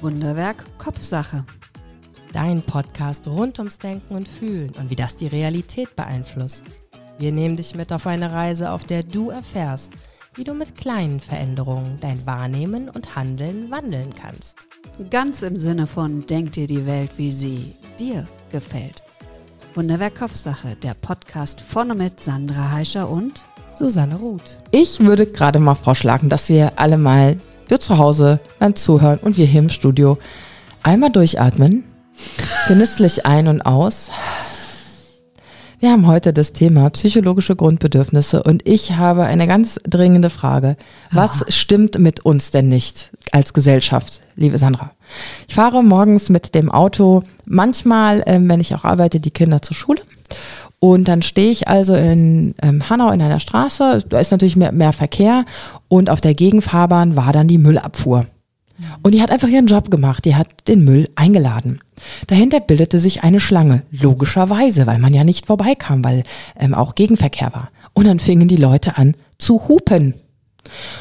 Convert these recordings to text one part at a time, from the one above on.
Wunderwerk Kopfsache. Dein Podcast rund ums Denken und Fühlen und wie das die Realität beeinflusst. Wir nehmen dich mit auf eine Reise, auf der du erfährst, wie du mit kleinen Veränderungen dein Wahrnehmen und Handeln wandeln kannst. Ganz im Sinne von Denk dir die Welt, wie sie dir gefällt. Wunderwerk Kopfsache, der Podcast vorne mit Sandra Heischer und Susanne Ruth. Ich würde gerade mal vorschlagen, dass wir alle mal, wir zu Hause beim Zuhören und wir hier im Studio, einmal durchatmen, genüsslich ein und aus. Wir haben heute das Thema psychologische Grundbedürfnisse und ich habe eine ganz dringende Frage. Was stimmt mit uns denn nicht als Gesellschaft, liebe Sandra? Ich fahre morgens mit dem Auto, manchmal, ähm, wenn ich auch arbeite, die Kinder zur Schule. Und dann stehe ich also in ähm, Hanau in einer Straße, da ist natürlich mehr, mehr Verkehr und auf der Gegenfahrbahn war dann die Müllabfuhr. Und die hat einfach ihren Job gemacht, die hat den Müll eingeladen. Dahinter bildete sich eine Schlange, logischerweise, weil man ja nicht vorbeikam, weil ähm, auch Gegenverkehr war. Und dann fingen die Leute an zu hupen.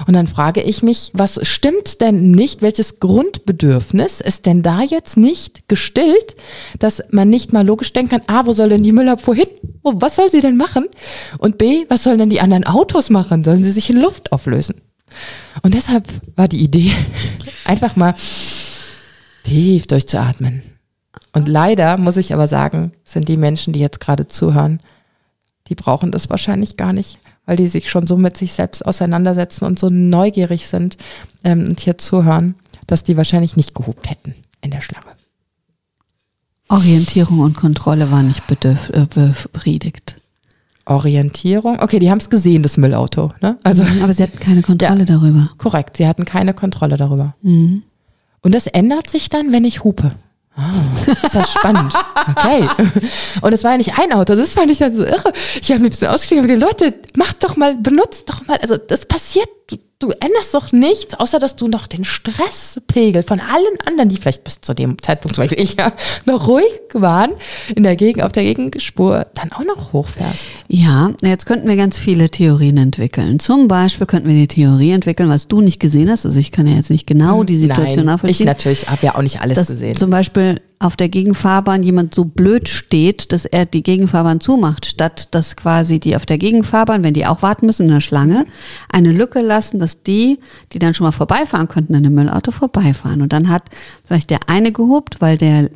Und dann frage ich mich, was stimmt denn nicht, welches Grundbedürfnis ist denn da jetzt nicht gestillt, dass man nicht mal logisch denken kann, A, wo soll denn die Müllabfuhr hin? Was soll sie denn machen? Und B, was sollen denn die anderen Autos machen? Sollen sie sich in Luft auflösen? Und deshalb war die Idee, einfach mal tief durchzuatmen. Und leider muss ich aber sagen, sind die Menschen, die jetzt gerade zuhören, die brauchen das wahrscheinlich gar nicht, weil die sich schon so mit sich selbst auseinandersetzen und so neugierig sind ähm, und hier zuhören, dass die wahrscheinlich nicht gehupt hätten in der Schlange. Orientierung und Kontrolle war nicht bedürf, äh, befriedigt. Orientierung. Okay, die haben es gesehen, das Müllauto. Ne? Also, Aber sie hatten keine Kontrolle ja, darüber. Korrekt, sie hatten keine Kontrolle darüber. Mhm. Und das ändert sich dann, wenn ich hupe. Ah, ist ja spannend. Okay. Und es war ja nicht ein Auto, das fand ich dann so irre. Ich habe mir ein bisschen ausgestiegen und die Leute, mach doch mal, benutzt doch mal. Also das passiert du, du änderst doch nichts, außer dass du noch den Stresspegel von allen anderen, die vielleicht bis zu dem Zeitpunkt, zum Beispiel ich ja, noch ruhig waren, in der Gegend, auf der Gegenspur, dann auch noch hochfährst. Ja, jetzt könnten wir ganz viele Theorien entwickeln. Zum Beispiel könnten wir die Theorie entwickeln, was du nicht gesehen hast. Also ich kann ja jetzt nicht genau die Situation Nein, nachvollziehen. Ich natürlich habe ja auch nicht alles dass gesehen. Zum Beispiel auf der Gegenfahrbahn jemand so blöd steht, dass er die Gegenfahrbahn zumacht, statt dass quasi die auf der Gegenfahrbahn, wenn die auch warten müssen in der Schlange, eine Lücke lassen, dass die, die dann schon mal vorbeifahren könnten in dem Müllauto, vorbeifahren. Und dann hat vielleicht der eine gehupt, weil der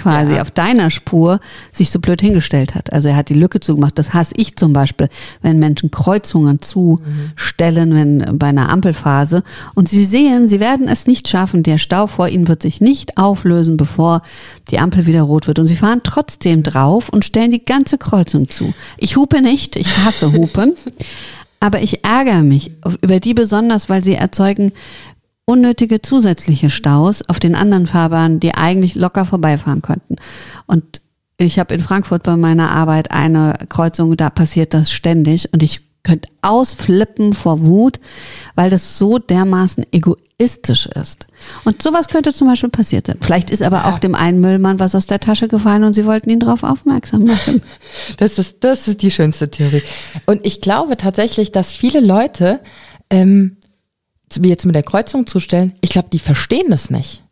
quasi ja. auf deiner Spur sich so blöd hingestellt hat. Also er hat die Lücke zugemacht. Das hasse ich zum Beispiel, wenn Menschen Kreuzungen zustellen, wenn bei einer Ampelphase und sie sehen, sie werden es nicht schaffen. Der Stau vor ihnen wird sich nicht auflösen, bevor die Ampel wieder rot wird. Und sie fahren trotzdem drauf und stellen die ganze Kreuzung zu. Ich hupe nicht, ich hasse Hupen. Aber ich ärgere mich über die besonders, weil sie erzeugen unnötige zusätzliche Staus auf den anderen Fahrbahnen, die eigentlich locker vorbeifahren könnten. Und ich habe in Frankfurt bei meiner Arbeit eine Kreuzung, da passiert das ständig und ich könnte ausflippen vor Wut, weil das so dermaßen egoistisch ist. Und sowas könnte zum Beispiel passiert sein. Vielleicht ist aber auch dem einen Müllmann was aus der Tasche gefallen und sie wollten ihn darauf aufmerksam machen. Das ist, das ist die schönste Theorie. Und ich glaube tatsächlich, dass viele Leute, ähm, wie jetzt mit der Kreuzung zustellen, ich glaube, die verstehen das nicht.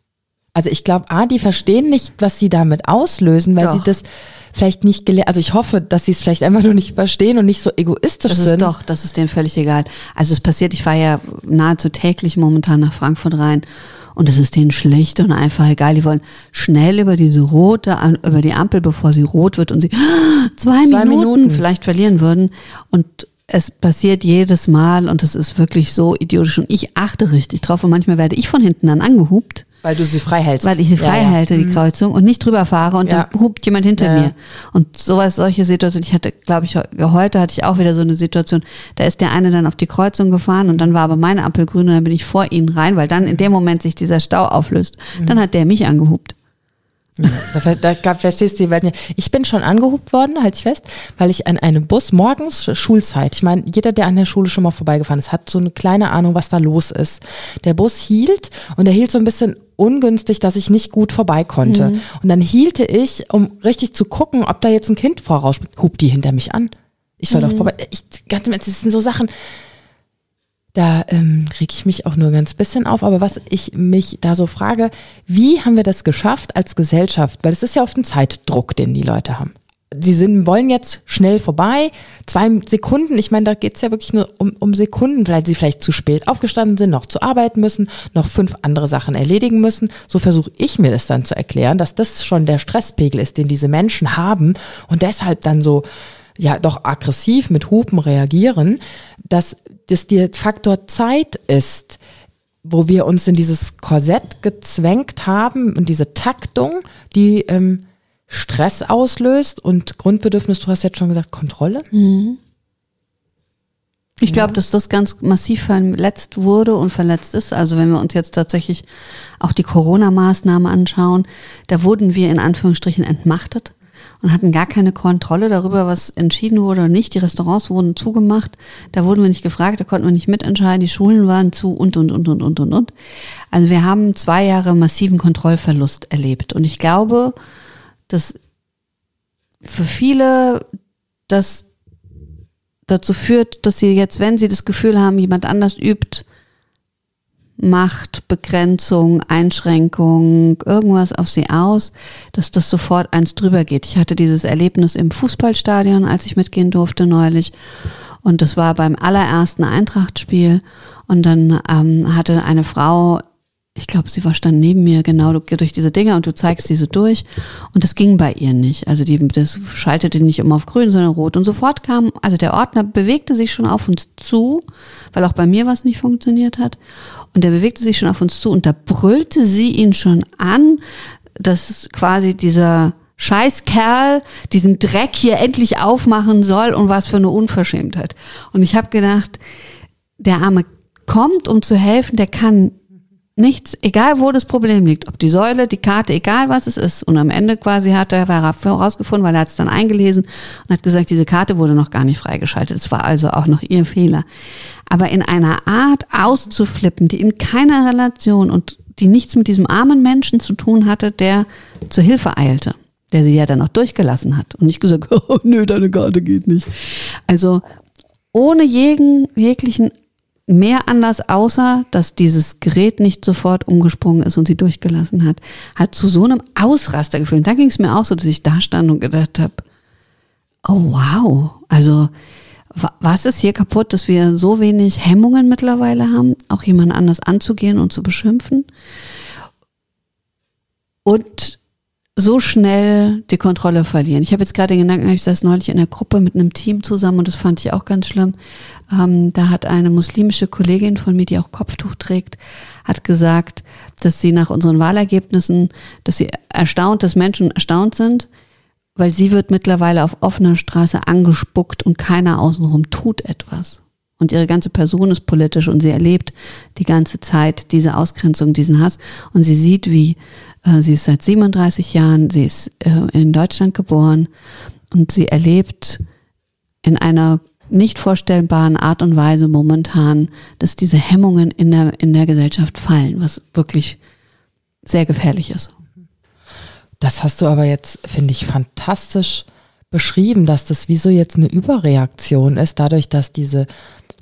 Also ich glaube, A, die verstehen nicht, was sie damit auslösen, weil doch. sie das vielleicht nicht gelernt, also ich hoffe, dass sie es vielleicht einfach nur nicht verstehen und nicht so egoistisch das sind. Ist doch, das ist denen völlig egal. Also es passiert, ich fahre ja nahezu täglich momentan nach Frankfurt rein und es ist denen schlicht und einfach egal. Die wollen schnell über diese rote, über die Ampel, bevor sie rot wird und sie zwei, zwei Minuten, Minuten vielleicht verlieren würden und es passiert jedes Mal und es ist wirklich so idiotisch und ich achte richtig drauf und manchmal werde ich von hinten dann angehupt weil du sie frei hältst. Weil ich sie frei ja, halte, die mhm. Kreuzung, und nicht drüber fahre und ja. dann hupt jemand hinter ja. mir. Und sowas, solche Situationen, ich hatte, glaube ich, heute hatte ich auch wieder so eine Situation, da ist der eine dann auf die Kreuzung gefahren und dann war aber meine Ampel grün und dann bin ich vor ihnen rein, weil dann in dem Moment sich dieser Stau auflöst. Mhm. Dann hat der mich angehupt. Ja, da, da verstehst du die Welt nicht. Ich bin schon angehupt worden, halte ich fest, weil ich an einem Bus morgens Schulzeit, ich meine, jeder, der an der Schule schon mal vorbeigefahren ist, hat so eine kleine Ahnung, was da los ist. Der Bus hielt und er hielt so ein bisschen ungünstig, dass ich nicht gut vorbei konnte. Mhm. Und dann hielte ich, um richtig zu gucken, ob da jetzt ein Kind vorausspringt, hupt die hinter mich an. Ich soll mhm. doch vorbei. Ich, ganz im Ernst, das sind so Sachen, Da ähm, reg ich mich auch nur ganz bisschen auf. Aber was ich mich da so frage, wie haben wir das geschafft als Gesellschaft? Weil es ist ja oft ein Zeitdruck, den die Leute haben. Sie sind, wollen jetzt schnell vorbei. Zwei Sekunden, ich meine, da geht es ja wirklich nur um, um Sekunden, weil sie vielleicht zu spät aufgestanden sind, noch zu arbeiten müssen, noch fünf andere Sachen erledigen müssen. So versuche ich mir das dann zu erklären, dass das schon der Stresspegel ist, den diese Menschen haben und deshalb dann so ja doch aggressiv mit Hupen reagieren, dass das der Faktor Zeit ist, wo wir uns in dieses Korsett gezwängt haben und diese Taktung, die ähm, Stress auslöst und Grundbedürfnis, du hast jetzt schon gesagt, Kontrolle. Mhm. Ich glaube, dass das ganz massiv verletzt wurde und verletzt ist. Also wenn wir uns jetzt tatsächlich auch die Corona-Maßnahmen anschauen, da wurden wir in Anführungsstrichen entmachtet und hatten gar keine Kontrolle darüber, was entschieden wurde oder nicht. Die Restaurants wurden zugemacht, da wurden wir nicht gefragt, da konnten wir nicht mitentscheiden, die Schulen waren zu und, und, und, und, und, und. Also wir haben zwei Jahre massiven Kontrollverlust erlebt. Und ich glaube, dass für viele das dazu führt, dass sie jetzt, wenn sie das Gefühl haben, jemand anders übt, Macht, Begrenzung, Einschränkung, irgendwas auf sie aus, dass das sofort eins drüber geht. Ich hatte dieses Erlebnis im Fußballstadion, als ich mitgehen durfte neulich. Und das war beim allerersten Eintrachtspiel. Und dann ähm, hatte eine Frau ich glaube, sie war stand neben mir, genau, du durch diese Dinge und du zeigst diese durch. Und das ging bei ihr nicht. Also die, das schaltete nicht immer auf grün, sondern rot. Und sofort kam, also der Ordner bewegte sich schon auf uns zu, weil auch bei mir was nicht funktioniert hat. Und der bewegte sich schon auf uns zu und da brüllte sie ihn schon an, dass quasi dieser Scheißkerl diesen Dreck hier endlich aufmachen soll und was für eine Unverschämtheit. Und ich habe gedacht, der Arme kommt, um zu helfen, der kann nichts, egal wo das Problem liegt, ob die Säule, die Karte, egal was es ist. Und am Ende quasi hat er herausgefunden, weil er hat es dann eingelesen und hat gesagt, diese Karte wurde noch gar nicht freigeschaltet. Es war also auch noch ihr Fehler. Aber in einer Art auszuflippen, die in keiner Relation und die nichts mit diesem armen Menschen zu tun hatte, der zur Hilfe eilte, der sie ja dann auch durchgelassen hat und nicht gesagt, oh, nö, deine Karte geht nicht. Also ohne jeden, jeglichen mehr anders, außer dass dieses Gerät nicht sofort umgesprungen ist und sie durchgelassen hat, hat zu so einem Ausraster geführt. Da ging es mir auch so, dass ich da stand und gedacht habe, oh wow, also was ist hier kaputt, dass wir so wenig Hemmungen mittlerweile haben, auch jemand anders anzugehen und zu beschimpfen? Und so schnell die Kontrolle verlieren. Ich habe jetzt gerade den Gedanken, ich saß neulich in einer Gruppe mit einem Team zusammen und das fand ich auch ganz schlimm. Ähm, da hat eine muslimische Kollegin von mir, die auch Kopftuch trägt, hat gesagt, dass sie nach unseren Wahlergebnissen, dass sie erstaunt, dass Menschen erstaunt sind, weil sie wird mittlerweile auf offener Straße angespuckt und keiner außenrum tut etwas. Und ihre ganze Person ist politisch und sie erlebt die ganze Zeit diese Ausgrenzung, diesen Hass. Und sie sieht, wie sie ist seit 37 Jahren, sie ist äh, in Deutschland geboren und sie erlebt in einer nicht vorstellbaren Art und Weise momentan, dass diese Hemmungen in der, in der Gesellschaft fallen, was wirklich sehr gefährlich ist. Das hast du aber jetzt, finde ich, fantastisch beschrieben, dass das wie so jetzt eine Überreaktion ist, dadurch, dass diese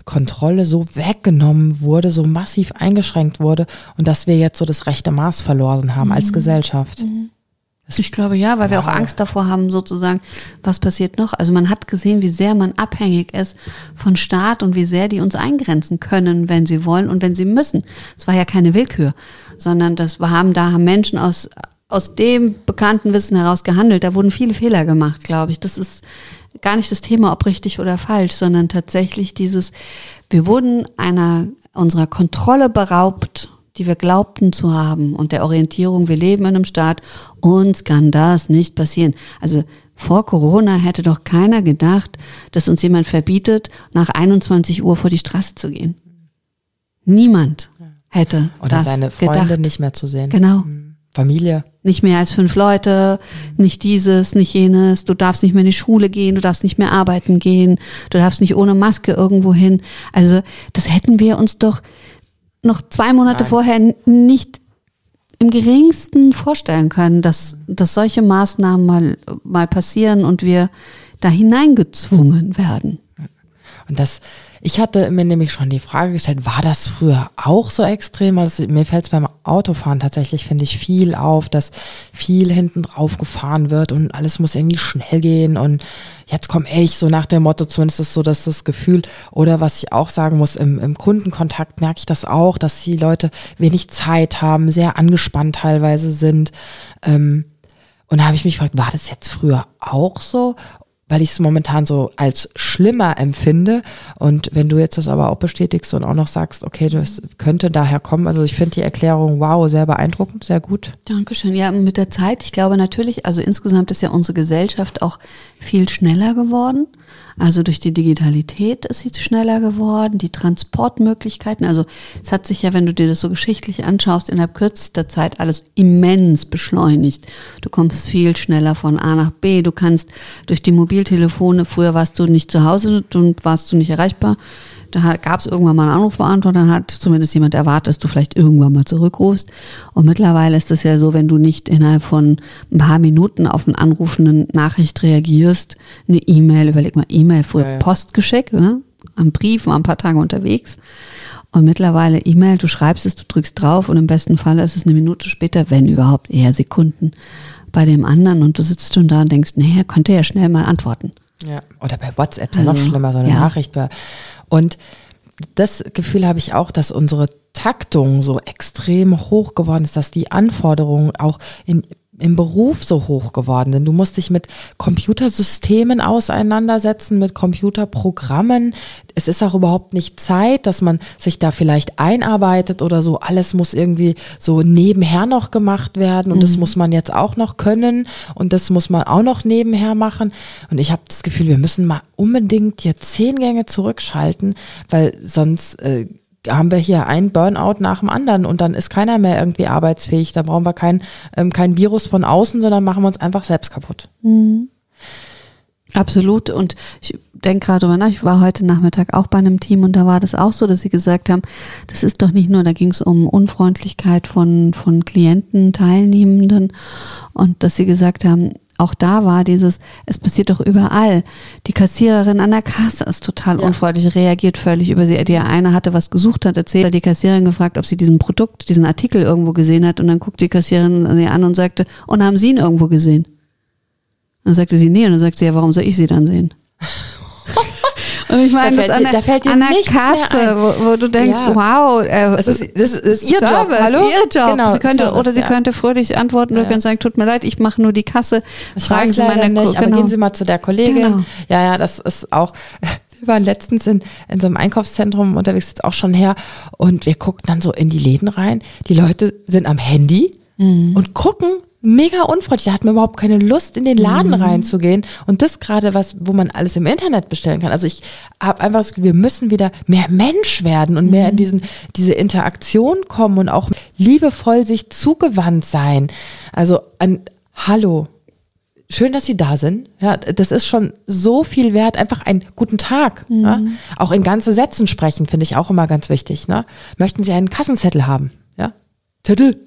Kontrolle so weggenommen wurde, so massiv eingeschränkt wurde und dass wir jetzt so das rechte Maß verloren haben mhm. als Gesellschaft. Mhm. Ich glaube ja, weil wir auch Angst davor haben, sozusagen, was passiert noch. Also man hat gesehen, wie sehr man abhängig ist von Staat und wie sehr die uns eingrenzen können, wenn sie wollen und wenn sie müssen. Es war ja keine Willkür, sondern das haben, da haben Menschen aus, aus dem bekannten Wissen heraus gehandelt. Da wurden viele Fehler gemacht, glaube ich. Das ist gar nicht das Thema, ob richtig oder falsch, sondern tatsächlich dieses, wir wurden einer, unserer Kontrolle beraubt, die wir glaubten zu haben und der Orientierung, wir leben in einem Staat, uns kann das nicht passieren. Also vor Corona hätte doch keiner gedacht, dass uns jemand verbietet, nach 21 Uhr vor die Straße zu gehen. Niemand hätte Oder das seine Freunde gedacht. nicht mehr zu sehen. Genau. Mhm. Familie. Nicht mehr als fünf Leute, nicht dieses, nicht jenes. Du darfst nicht mehr in die Schule gehen, du darfst nicht mehr arbeiten gehen, du darfst nicht ohne Maske irgendwo hin. Also das hätten wir uns doch noch zwei Monate Nein. vorher nicht im geringsten vorstellen können, dass, dass solche Maßnahmen mal, mal passieren und wir da hineingezwungen werden. Und das Ich hatte mir nämlich schon die Frage gestellt, war das früher auch so extrem? Also mir fällt es beim Autofahren tatsächlich, finde ich, viel auf, dass viel hinten drauf gefahren wird und alles muss irgendwie schnell gehen und jetzt komme ich, so nach dem Motto, zumindest ist so dass das Gefühl. Oder was ich auch sagen muss, im, im Kundenkontakt merke ich das auch, dass die Leute wenig Zeit haben, sehr angespannt teilweise sind. Ähm, und da habe ich mich gefragt, war das jetzt früher auch so? Weil ich es momentan so als schlimmer empfinde. Und wenn du jetzt das aber auch bestätigst und auch noch sagst, okay, das könnte daher kommen. Also ich finde die Erklärung, wow, sehr beeindruckend, sehr gut. Dankeschön. Ja, mit der Zeit, ich glaube natürlich, also insgesamt ist ja unsere Gesellschaft auch viel schneller geworden. Also durch die Digitalität ist sie schneller geworden, die Transportmöglichkeiten. Also es hat sich ja, wenn du dir das so geschichtlich anschaust, innerhalb kürzester Zeit alles immens beschleunigt. Du kommst viel schneller von A nach B. Du kannst durch die Mobiltelefone, früher warst du nicht zu Hause und warst du nicht erreichbar da gab es irgendwann mal einen Anrufbeantworter, dann hat zumindest jemand erwartet, dass du vielleicht irgendwann mal zurückrufst. Und mittlerweile ist es ja so, wenn du nicht innerhalb von ein paar Minuten auf einen anrufenden Nachricht reagierst, eine E-Mail, überleg mal, E-Mail, früher ja, ja. Post geschickt, ne? am Brief, war ein paar Tage unterwegs. Und mittlerweile E-Mail, du schreibst es, du drückst drauf und im besten Fall ist es eine Minute später, wenn überhaupt eher Sekunden bei dem anderen und du sitzt schon da und denkst, er könnte ja schnell mal antworten. Ja, oder bei WhatsApp ja noch also, schlimmer, so eine ja. Nachricht. Und das Gefühl habe ich auch, dass unsere Taktung so extrem hoch geworden ist, dass die Anforderungen auch in im Beruf so hoch geworden sind. Du musst dich mit Computersystemen auseinandersetzen, mit Computerprogrammen. Es ist auch überhaupt nicht Zeit, dass man sich da vielleicht einarbeitet oder so. Alles muss irgendwie so nebenher noch gemacht werden und mhm. das muss man jetzt auch noch können und das muss man auch noch nebenher machen. Und ich habe das Gefühl, wir müssen mal unbedingt jetzt zehn Gänge zurückschalten, weil sonst äh, haben wir hier ein Burnout nach dem anderen und dann ist keiner mehr irgendwie arbeitsfähig. Da brauchen wir kein, ähm, kein Virus von außen, sondern machen wir uns einfach selbst kaputt. Mhm. Absolut. Und ich denke gerade drüber nach, ich war heute Nachmittag auch bei einem Team und da war das auch so, dass sie gesagt haben, das ist doch nicht nur, da ging es um Unfreundlichkeit von, von Klienten, Teilnehmenden und dass sie gesagt haben, auch da war dieses, es passiert doch überall. Die Kassiererin an der Kasse ist total ja. unfreundlich, reagiert völlig über sie. Die eine hatte was gesucht, hat erzählt, hat die Kassiererin gefragt, ob sie diesen Produkt, diesen Artikel irgendwo gesehen hat und dann guckt die Kassiererin sie an und sagte, und haben Sie ihn irgendwo gesehen? Und dann sagte sie, nee, und dann sagte sie, ja, warum soll ich sie dann sehen? Und ich meine, da fällt, das an, der, an der Kasse, wo, wo, du denkst, ja. wow, äh, das ist, das ist ihr Service, Job, hallo? ihr Job. Genau, sie könnte, Service, oder sie ja. könnte fröhlich antworten ja. und sagen, tut mir leid, ich mache nur die Kasse. Ich Fragen Sie meine nicht, genau. aber gehen Sie mal zu der Kollegin. Genau. Ja, ja, das ist auch. Wir waren letztens in, in so einem Einkaufszentrum unterwegs, jetzt auch schon her, und wir guckten dann so in die Läden rein. Die Leute sind am Handy mhm. und gucken mega unfreundlich. Da hat man überhaupt keine Lust, in den Laden mhm. reinzugehen. Und das gerade was, wo man alles im Internet bestellen kann. Also ich habe einfach das Gefühl, wir müssen wieder mehr Mensch werden und mhm. mehr in diesen, diese Interaktion kommen und auch liebevoll sich zugewandt sein. Also an Hallo. Schön, dass Sie da sind. Ja, das ist schon so viel wert. Einfach einen guten Tag. Mhm. Ja? Auch in ganze Sätzen sprechen finde ich auch immer ganz wichtig. Ne? Möchten Sie einen Kassenzettel haben? Ja? Zettel.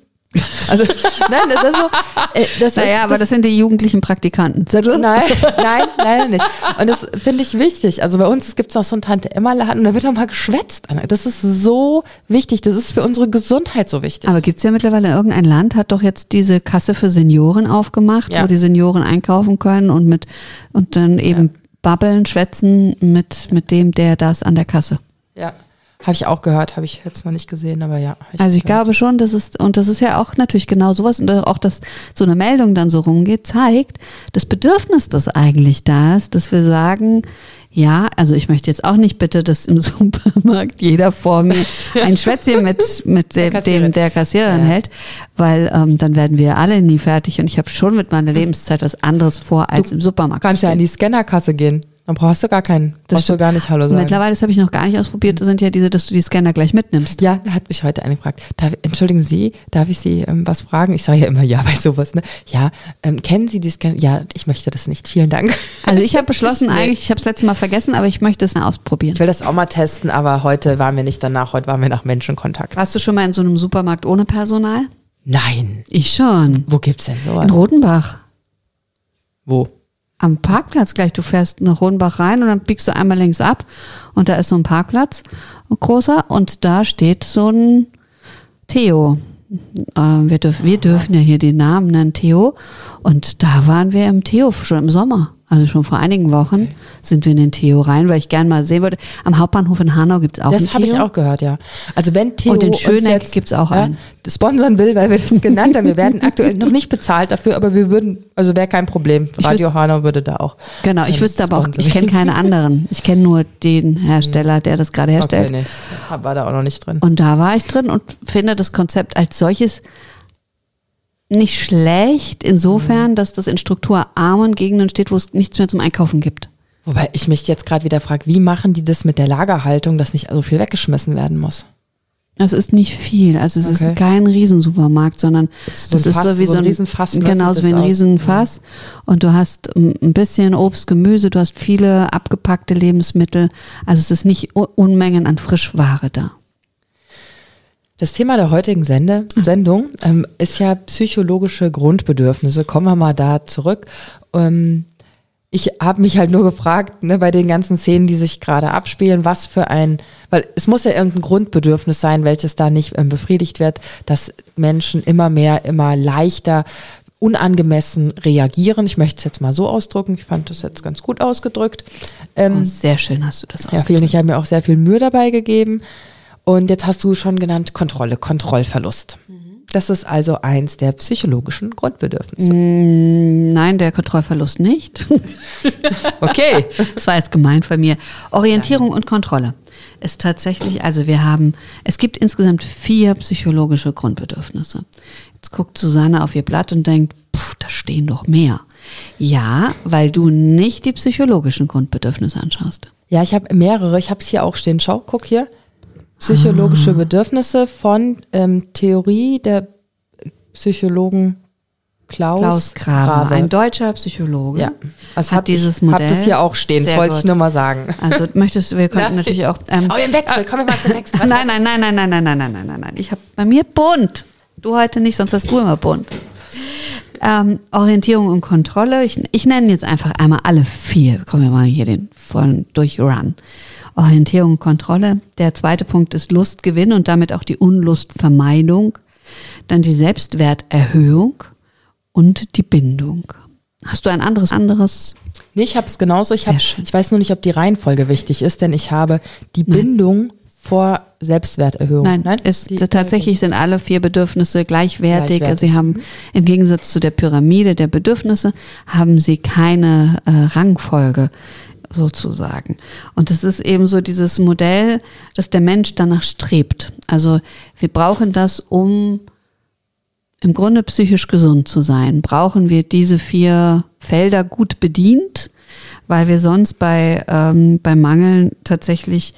Also, nein, das ist so. Äh, das naja, ist, aber das, das sind die jugendlichen Praktikanten. Nein, nein, leider nicht. Und das finde ich wichtig. Also bei uns gibt es auch so einen Tante-Emma-Laden und da wird auch mal geschwätzt. Das ist so wichtig. Das ist für unsere Gesundheit so wichtig. Aber gibt es ja mittlerweile irgendein Land, hat doch jetzt diese Kasse für Senioren aufgemacht, ja. wo die Senioren einkaufen können und mit und dann eben ja. babbeln, schwätzen mit, mit dem, der das an der Kasse. Ja. Habe ich auch gehört, habe ich jetzt noch nicht gesehen, aber ja. Ich also ich gehört. glaube schon, das ist, und das ist ja auch natürlich genau sowas, und auch, dass so eine Meldung dann so rumgeht, zeigt das Bedürfnis, das eigentlich da ist, dass wir sagen, ja, also ich möchte jetzt auch nicht bitte, dass im Supermarkt jeder vor mir ein Schwätzchen mit, mit dem, der dem der Kassiererin ja. hält, weil ähm, dann werden wir alle nie fertig und ich habe schon mit meiner Lebenszeit was anderes vor als du im Supermarkt. Du kannst ja in die Scannerkasse gehen. Dann brauchst du gar keinen. Das brauchst du gar nicht Hallo sagen. Mittlerweile, das habe ich noch gar nicht ausprobiert, das sind ja diese, dass du die Scanner gleich mitnimmst. Ja, hat mich heute eine gefragt. Darf, entschuldigen Sie, darf ich Sie ähm, was fragen? Ich sage ja immer ja bei sowas. Ne? Ja, ähm, kennen Sie die Scanner? Ja, ich möchte das nicht. Vielen Dank. Also ich habe beschlossen eigentlich, ich habe es letztes Mal vergessen, aber ich möchte es ausprobieren. Ich will das auch mal testen, aber heute waren wir nicht danach, heute waren wir nach Menschenkontakt. Warst du schon mal in so einem Supermarkt ohne Personal? Nein. Ich schon. Wo gibt's denn sowas? In Rotenbach. Wo? Am Parkplatz gleich. Du fährst nach Hohenbach rein und dann biegst du einmal links ab und da ist so ein Parkplatz, großer, und da steht so ein Theo. Äh, wir, dürf, wir dürfen ja hier den Namen nennen, Theo. Und da waren wir im Theo schon im Sommer. Also schon vor einigen Wochen okay. sind wir in den Theo rein, weil ich gerne mal sehen wollte. Am Hauptbahnhof in Hanau gibt es auch das einen Theo. Das habe ich auch gehört, ja. Also wenn Theo und in Schöneck gibt es auch ja, einen. Sponsern will, weil wir das genannt haben. Wir werden aktuell noch nicht bezahlt dafür, aber wir würden, also wäre kein Problem. Radio wüs- Hanau würde da auch. Genau, ich wüsste aber auch, ich kenne keine anderen. Ich kenne nur den Hersteller, der das gerade herstellt. Okay, nee, war da auch noch nicht drin. Und da war ich drin und finde das Konzept als solches nicht schlecht, insofern, dass das in strukturarmen Gegenden steht, wo es nichts mehr zum Einkaufen gibt. Wobei ich mich jetzt gerade wieder frage, wie machen die das mit der Lagerhaltung, dass nicht so viel weggeschmissen werden muss? Das ist nicht viel. Also es okay. ist kein Riesensupermarkt, sondern so das ist Fass, so wie so ein, Riesenfass. Genauso wie ein Riesenfass. Und du hast ein bisschen Obst, Gemüse, du hast viele abgepackte Lebensmittel. Also es ist nicht Unmengen an Frischware da. Das Thema der heutigen Sende, Sendung ähm, ist ja psychologische Grundbedürfnisse. Kommen wir mal da zurück. Ähm, ich habe mich halt nur gefragt, ne, bei den ganzen Szenen, die sich gerade abspielen, was für ein, weil es muss ja irgendein Grundbedürfnis sein, welches da nicht ähm, befriedigt wird, dass Menschen immer mehr, immer leichter unangemessen reagieren. Ich möchte es jetzt mal so ausdrücken. Ich fand das jetzt ganz gut ausgedrückt. Ähm, oh, sehr schön hast du das ausgedrückt. Ja, vielen, ich habe mir auch sehr viel Mühe dabei gegeben. Und jetzt hast du schon genannt Kontrolle, Kontrollverlust. Das ist also eins der psychologischen Grundbedürfnisse. Mm, nein, der Kontrollverlust nicht. okay. Das war jetzt gemeint von mir. Orientierung und Kontrolle ist tatsächlich, also wir haben, es gibt insgesamt vier psychologische Grundbedürfnisse. Jetzt guckt Susanne auf ihr Blatt und denkt, pff, da stehen doch mehr. Ja, weil du nicht die psychologischen Grundbedürfnisse anschaust. Ja, ich habe mehrere. Ich habe es hier auch stehen. Schau, guck hier psychologische ah. Bedürfnisse von ähm, Theorie der Psychologen Klaus, Klaus Grabe, ein deutscher Psychologe. Ja, also hat dieses Modell. Hab das hier auch stehen, das wollte gut. ich nur mal sagen. Also möchtest du, wir könnten natürlich auch. Ähm, oh, im Wechsel, kommen wir mal zum Wechsel. nein, nein, nein, nein, nein, nein, nein, nein, nein, nein, nein. Ich habe bei mir bunt. Du heute nicht, sonst hast du immer bunt. Ähm, Orientierung und Kontrolle. Ich, ich nenne jetzt einfach einmal alle vier. Kommen wir mal hier den vollen Durchrun. Orientierung und Kontrolle. Der zweite Punkt ist Lustgewinn und damit auch die Unlustvermeidung. Dann die Selbstwerterhöhung und die Bindung. Hast du ein anderes, anderes? Nee, ich habe es genauso. Ich, hab, ich weiß nur nicht, ob die Reihenfolge wichtig ist, denn ich habe die Bindung Nein. vor Selbstwerterhöhung. Nein, Nein? Ist, tatsächlich sind alle vier Bedürfnisse gleichwertig. gleichwertig. Sie haben im Gegensatz zu der Pyramide der Bedürfnisse haben sie keine äh, Rangfolge sozusagen. Und es ist eben so dieses Modell, dass der Mensch danach strebt. Also wir brauchen das, um im Grunde psychisch gesund zu sein. Brauchen wir diese vier Felder gut bedient, weil wir sonst bei, ähm, bei Mangeln tatsächlich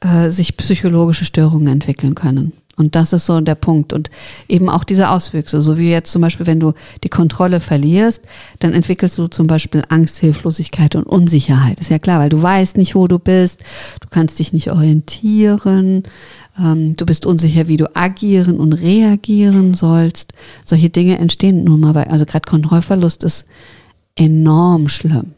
äh, sich psychologische Störungen entwickeln können. Und das ist so der Punkt. Und eben auch diese Auswüchse, so wie jetzt zum Beispiel, wenn du die Kontrolle verlierst, dann entwickelst du zum Beispiel Angst, Hilflosigkeit und Unsicherheit. Ist ja klar, weil du weißt nicht, wo du bist, du kannst dich nicht orientieren, ähm, du bist unsicher, wie du agieren und reagieren sollst. Solche Dinge entstehen nun mal bei, also gerade Kontrollverlust ist enorm schlimm.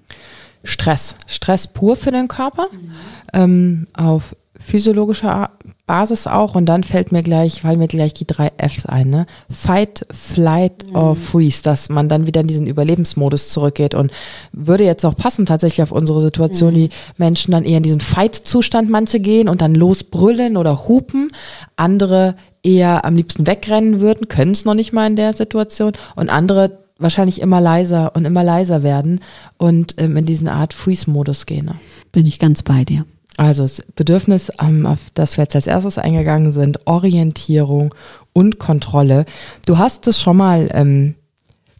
Stress. Stress pur für den Körper. Mhm. Ähm, auf physiologischer Basis auch und dann fällt mir gleich, fallen mir gleich die drei Fs ein, ne? Fight, Flight mhm. or Freeze, dass man dann wieder in diesen Überlebensmodus zurückgeht und würde jetzt auch passen tatsächlich auf unsere Situation, mhm. die Menschen dann eher in diesen Fight-Zustand manche gehen und dann losbrüllen oder hupen, andere eher am liebsten wegrennen würden, können es noch nicht mal in der Situation und andere wahrscheinlich immer leiser und immer leiser werden und ähm, in diesen Art Freeze-Modus gehen. Ne? Bin ich ganz bei dir. Also das Bedürfnis, ähm, auf das wir jetzt als erstes eingegangen sind, Orientierung und Kontrolle. Du hast es schon mal ähm,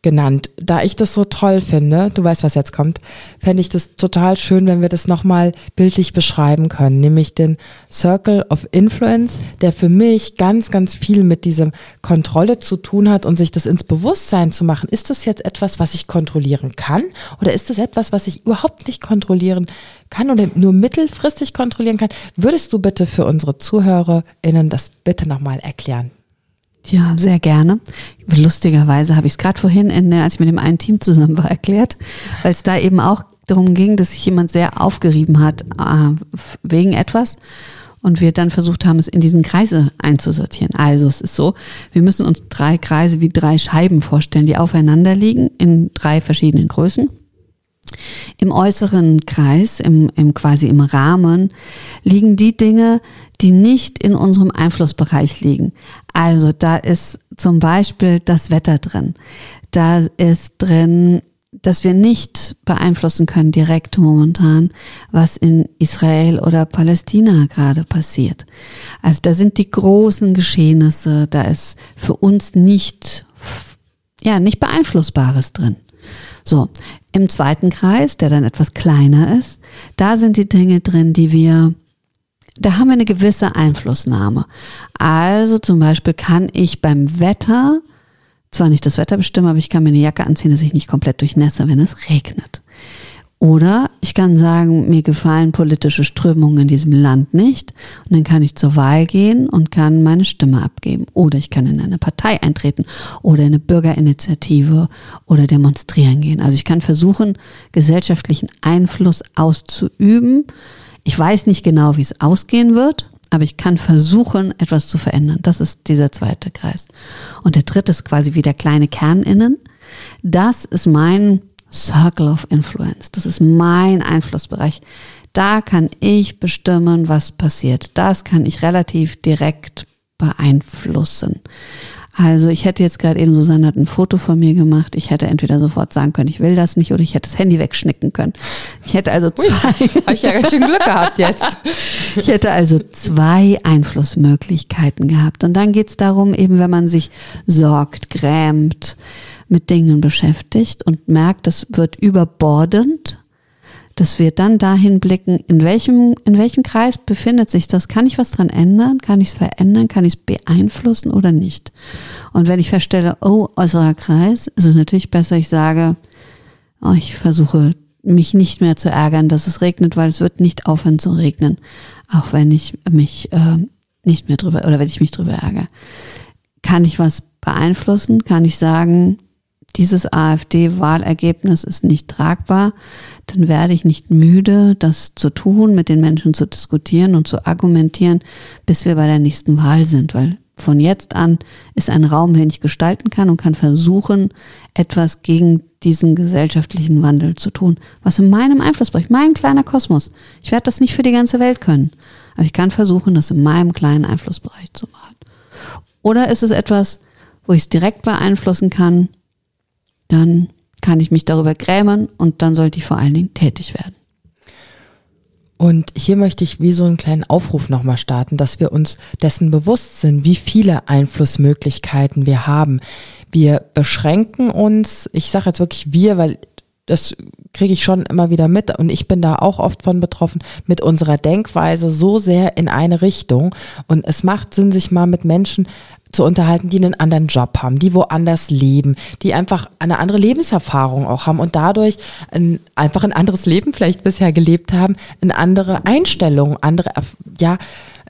genannt. Da ich das so toll finde, du weißt, was jetzt kommt, fände ich das total schön, wenn wir das nochmal bildlich beschreiben können, nämlich den Circle of Influence, der für mich ganz, ganz viel mit diesem Kontrolle zu tun hat und sich das ins Bewusstsein zu machen. Ist das jetzt etwas, was ich kontrollieren kann oder ist das etwas, was ich überhaupt nicht kontrollieren kann oder nur mittelfristig kontrollieren kann? Würdest du bitte für unsere ZuhörerInnen das bitte nochmal erklären? Ja, sehr gerne. Lustigerweise habe ich es gerade vorhin, in der, als ich mit dem einen Team zusammen war, erklärt, weil es da eben auch darum ging, dass sich jemand sehr aufgerieben hat äh, wegen etwas und wir dann versucht haben, es in diesen Kreise einzusortieren. Also es ist so, wir müssen uns drei Kreise wie drei Scheiben vorstellen, die aufeinander liegen in drei verschiedenen Größen. Im äußeren Kreis, im, im quasi im Rahmen, liegen die Dinge, die nicht in unserem Einflussbereich liegen. Also da ist zum Beispiel das Wetter drin. Da ist drin dass wir nicht beeinflussen können direkt momentan, was in Israel oder Palästina gerade passiert. Also da sind die großen Geschehnisse, da ist für uns nicht, ja, nicht beeinflussbares drin. So, im zweiten Kreis, der dann etwas kleiner ist, da sind die Dinge drin, die wir, da haben wir eine gewisse Einflussnahme. Also zum Beispiel kann ich beim Wetter zwar nicht das Wetter bestimmen, aber ich kann mir eine Jacke anziehen, dass ich nicht komplett durchnässe, wenn es regnet. Oder ich kann sagen, mir gefallen politische Strömungen in diesem Land nicht und dann kann ich zur Wahl gehen und kann meine Stimme abgeben. Oder ich kann in eine Partei eintreten oder in eine Bürgerinitiative oder demonstrieren gehen. Also ich kann versuchen, gesellschaftlichen Einfluss auszuüben. Ich weiß nicht genau, wie es ausgehen wird, aber ich kann versuchen, etwas zu verändern. Das ist dieser zweite Kreis. Und der dritte ist quasi wie der kleine Kern innen. Das ist mein Circle of Influence. Das ist mein Einflussbereich. Da kann ich bestimmen, was passiert. Das kann ich relativ direkt beeinflussen. Also ich hätte jetzt gerade eben, Susanne hat ein Foto von mir gemacht. Ich hätte entweder sofort sagen können, ich will das nicht, oder ich hätte das Handy wegschnicken können. Ich hätte also zwei. Habe ich ja ganz schön Glück gehabt jetzt. Ich hätte also zwei Einflussmöglichkeiten gehabt. Und dann geht es darum, eben wenn man sich sorgt, grämt, mit Dingen beschäftigt und merkt, das wird überbordend, dass wir dann dahin blicken, in welchem, in welchem Kreis befindet sich das? Kann ich was dran ändern? Kann ich es verändern? Kann ich es beeinflussen oder nicht? Und wenn ich feststelle, oh, äußerer Kreis, ist es natürlich besser, ich sage, oh, ich versuche mich nicht mehr zu ärgern, dass es regnet, weil es wird nicht aufhören zu regnen, auch wenn ich mich äh, nicht mehr drüber oder wenn ich mich drüber ärgere. Kann ich was beeinflussen? Kann ich sagen, dieses AfD-Wahlergebnis ist nicht tragbar, dann werde ich nicht müde, das zu tun, mit den Menschen zu diskutieren und zu argumentieren, bis wir bei der nächsten Wahl sind, weil von jetzt an ist ein Raum, den ich gestalten kann und kann versuchen, etwas gegen diesen gesellschaftlichen Wandel zu tun, was in meinem Einflussbereich, mein kleiner Kosmos. Ich werde das nicht für die ganze Welt können, aber ich kann versuchen, das in meinem kleinen Einflussbereich zu machen. Oder ist es etwas, wo ich es direkt beeinflussen kann, dann kann ich mich darüber grämen und dann sollte ich vor allen Dingen tätig werden. Und hier möchte ich wie so einen kleinen Aufruf nochmal starten, dass wir uns dessen bewusst sind, wie viele Einflussmöglichkeiten wir haben. Wir beschränken uns, ich sage jetzt wirklich wir, weil das kriege ich schon immer wieder mit und ich bin da auch oft von betroffen, mit unserer Denkweise so sehr in eine Richtung. Und es macht Sinn, sich mal mit Menschen zu unterhalten, die einen anderen Job haben, die woanders leben, die einfach eine andere Lebenserfahrung auch haben und dadurch ein, einfach ein anderes Leben vielleicht bisher gelebt haben, eine andere Einstellung, andere, ja,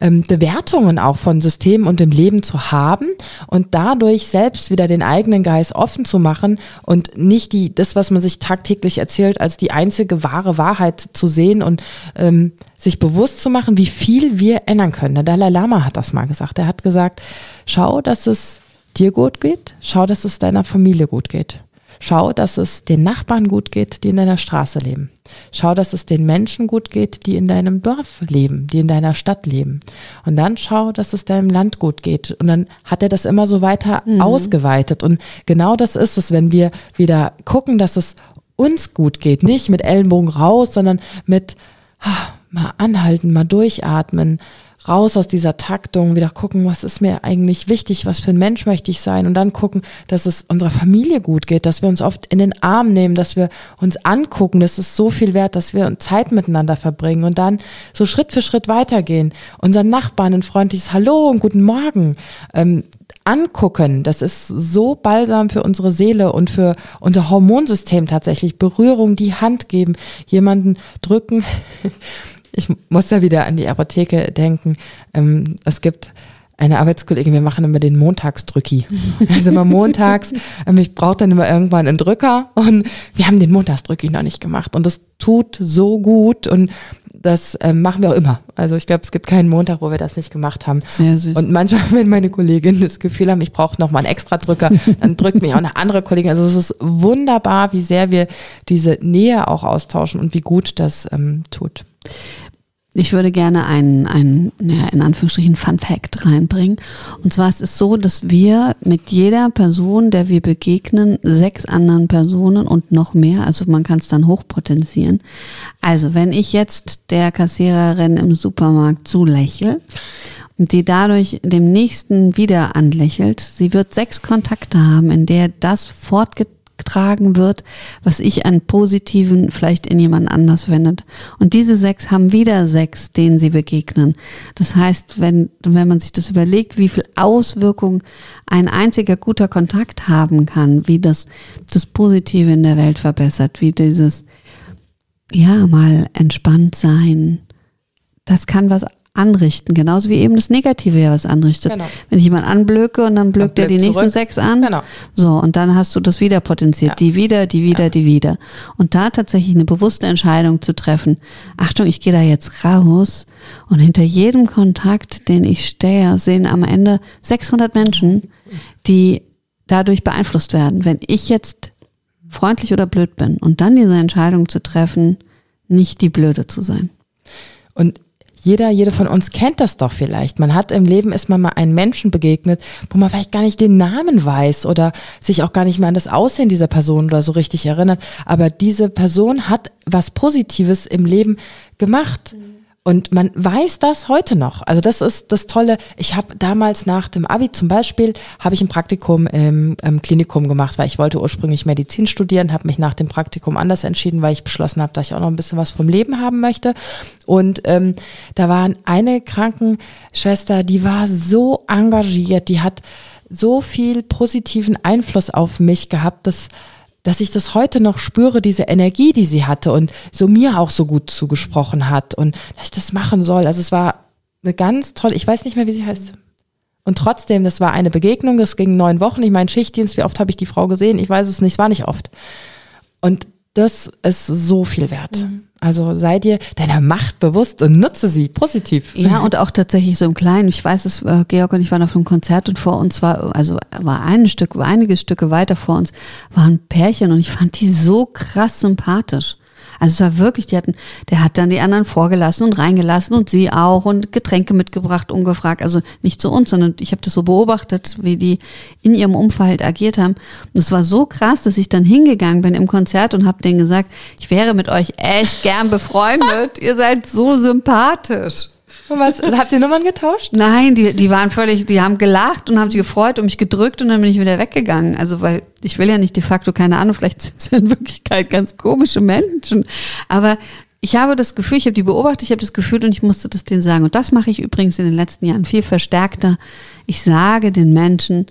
ähm, Bewertungen auch von Systemen und dem Leben zu haben und dadurch selbst wieder den eigenen Geist offen zu machen und nicht die, das, was man sich tagtäglich erzählt, als die einzige wahre Wahrheit zu sehen und ähm, sich bewusst zu machen, wie viel wir ändern können. Der Dalai Lama hat das mal gesagt. Er hat gesagt, schau, dass es dir gut geht, schau, dass es deiner Familie gut geht. Schau, dass es den Nachbarn gut geht, die in deiner Straße leben. Schau, dass es den Menschen gut geht, die in deinem Dorf leben, die in deiner Stadt leben. Und dann schau, dass es deinem Land gut geht. Und dann hat er das immer so weiter mhm. ausgeweitet. Und genau das ist es, wenn wir wieder gucken, dass es uns gut geht. Nicht mit Ellenbogen raus, sondern mit ah, mal anhalten, mal durchatmen, raus aus dieser Taktung, wieder gucken, was ist mir eigentlich wichtig, was für ein Mensch möchte ich sein und dann gucken, dass es unserer Familie gut geht, dass wir uns oft in den Arm nehmen, dass wir uns angucken, das ist so viel wert, dass wir Zeit miteinander verbringen und dann so Schritt für Schritt weitergehen, unseren Nachbarn ein freundliches Hallo und guten Morgen ähm, angucken, das ist so balsam für unsere Seele und für unser Hormonsystem tatsächlich. Berührung, die Hand geben, jemanden drücken ich muss da wieder an die Apotheke denken. Ähm, es gibt eine Arbeitskollegin, wir machen immer den Montagsdrücki. Also immer montags, ähm, ich brauche dann immer irgendwann einen Drücker und wir haben den Montagsdrücki noch nicht gemacht und das tut so gut und das ähm, machen wir auch immer. Also ich glaube, es gibt keinen Montag, wo wir das nicht gemacht haben. Sehr süß. Und manchmal, wenn meine Kolleginnen das Gefühl haben, ich brauche noch mal einen extra Drücker, dann drückt mich auch eine andere Kollegin. Also es ist wunderbar, wie sehr wir diese Nähe auch austauschen und wie gut das ähm, tut. Ich würde gerne einen, einen ja, in Anführungsstrichen Fun Fact reinbringen. Und zwar ist es so, dass wir mit jeder Person, der wir begegnen, sechs anderen Personen und noch mehr, also man kann es dann hochpotenzieren. Also wenn ich jetzt der Kassiererin im Supermarkt zulächle und die dadurch dem nächsten wieder anlächelt, sie wird sechs Kontakte haben, in der das fortgetragen getragen wird, was ich an positiven vielleicht in jemand anders verwendet. Und diese sechs haben wieder sechs, denen sie begegnen. Das heißt, wenn, wenn man sich das überlegt, wie viel Auswirkung ein einziger guter Kontakt haben kann, wie das, das Positive in der Welt verbessert, wie dieses, ja, mal entspannt sein, das kann was anrichten, genauso wie eben das Negative ja was anrichtet. Genau. Wenn ich jemanden anblöke und dann blökt er die nächsten zurück. sechs an. Genau. So, und dann hast du das wieder potenziert. Ja. Die wieder, die wieder, ja. die wieder. Und da tatsächlich eine bewusste Entscheidung zu treffen. Achtung, ich gehe da jetzt raus und hinter jedem Kontakt, den ich stehe, sehen am Ende 600 Menschen, die dadurch beeinflusst werden. Wenn ich jetzt freundlich oder blöd bin und dann diese Entscheidung zu treffen, nicht die Blöde zu sein. Und jeder, jede von uns kennt das doch vielleicht. Man hat im Leben ist man mal einen Menschen begegnet, wo man vielleicht gar nicht den Namen weiß oder sich auch gar nicht mehr an das Aussehen dieser Person oder so richtig erinnert. Aber diese Person hat was Positives im Leben gemacht. Mhm. Und man weiß das heute noch. Also das ist das Tolle. Ich habe damals nach dem Abi zum Beispiel, habe ich ein Praktikum im, im, Klinikum gemacht, weil ich wollte ursprünglich Medizin studieren, habe mich nach dem Praktikum anders entschieden, weil ich beschlossen habe, dass ich auch noch ein bisschen was vom Leben haben möchte. Und ähm, da war eine Krankenschwester, die war so engagiert, die hat so viel positiven Einfluss auf mich gehabt, dass dass ich das heute noch spüre, diese Energie, die sie hatte und so mir auch so gut zugesprochen hat und dass ich das machen soll. Also es war eine ganz tolle, ich weiß nicht mehr, wie sie heißt. Und trotzdem, das war eine Begegnung, das ging neun Wochen. Ich meine, Schichtdienst, wie oft habe ich die Frau gesehen? Ich weiß es nicht, es war nicht oft. Und das ist so viel wert. Mhm. Also sei dir deiner Macht bewusst und nutze sie positiv. Ja, und auch tatsächlich so im Kleinen. Ich weiß es, äh, Georg und ich waren auf einem Konzert und vor uns war, also war ein Stück, einige Stücke weiter vor uns, waren Pärchen und ich fand die so krass sympathisch. Also es war wirklich, die hatten, der hat dann die anderen vorgelassen und reingelassen und sie auch und Getränke mitgebracht, ungefragt. Also nicht zu uns, sondern ich habe das so beobachtet, wie die in ihrem Umfeld agiert haben. Und es war so krass, dass ich dann hingegangen bin im Konzert und habe denen gesagt, ich wäre mit euch echt gern befreundet. Ihr seid so sympathisch. Und was, habt ihr Nummern getauscht? Nein, die, die waren völlig, die haben gelacht und haben sich gefreut und mich gedrückt und dann bin ich wieder weggegangen. Also, weil ich will ja nicht de facto, keine Ahnung, vielleicht sind es in Wirklichkeit ganz komische Menschen. Aber ich habe das Gefühl, ich habe die beobachtet, ich habe das Gefühl und ich musste das denen sagen. Und das mache ich übrigens in den letzten Jahren viel verstärkter. Ich sage den Menschen,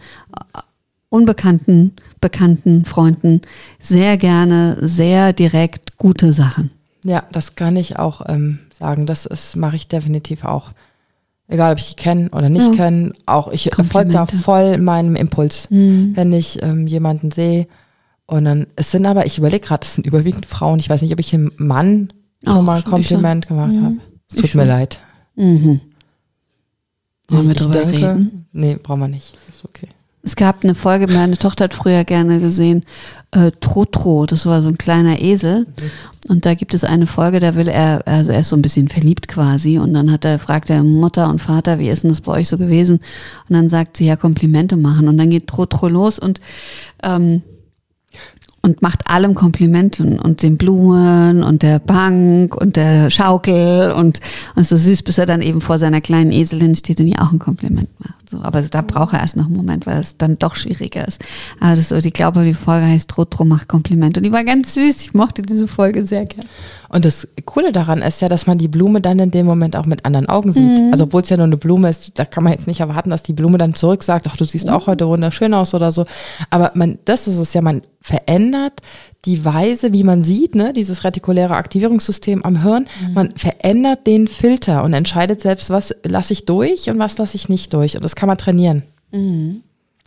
äh, unbekannten, bekannten Freunden sehr gerne, sehr direkt gute Sachen. Ja, das kann ich auch ähm, sagen. Das ist, mache ich definitiv auch. Egal, ob ich die kenne oder nicht ja. kenne, auch ich folge da voll meinem Impuls, mhm. wenn ich ähm, jemanden sehe. Und dann, es sind aber, ich überlege gerade, es sind überwiegend Frauen. Ich weiß nicht, ob ich einem Mann schon mal ein Kompliment gemacht mhm. habe. Es tut ich mir schon. leid. Mhm. Wollen wir drüber denke, reden? Nee, brauchen wir nicht. Ist okay. Es gab eine Folge, meine Tochter hat früher gerne gesehen, äh, Trotro, das war so ein kleiner Esel. Und da gibt es eine Folge, da will er, also er ist so ein bisschen verliebt quasi. Und dann hat er, fragt er Mutter und Vater, wie ist denn das bei euch so gewesen? Und dann sagt sie, ja, Komplimente machen. Und dann geht Trotro los und ähm, und macht allem Komplimente und den Blumen und der Bank und der Schaukel und, und so süß, bis er dann eben vor seiner kleinen Eselin steht und ihr auch ein Kompliment macht. So, aber da braucht er erst noch einen Moment, weil es dann doch schwieriger ist. Aber das so, ich glaube, die Folge heißt Trotro macht Kompliment und die war ganz süß. Ich mochte diese Folge sehr gern. Und das Coole daran ist ja, dass man die Blume dann in dem Moment auch mit anderen Augen sieht. Mhm. Also obwohl es ja nur eine Blume ist, da kann man jetzt nicht erwarten, dass die Blume dann zurück sagt, ach, du siehst auch heute wunderschön aus oder so. Aber man, das ist es ja, man verändert die Weise, wie man sieht, ne, dieses retikuläre Aktivierungssystem am Hirn, mhm. man verändert den Filter und entscheidet selbst, was lasse ich durch und was lasse ich nicht durch. Und das kann man trainieren. Mhm.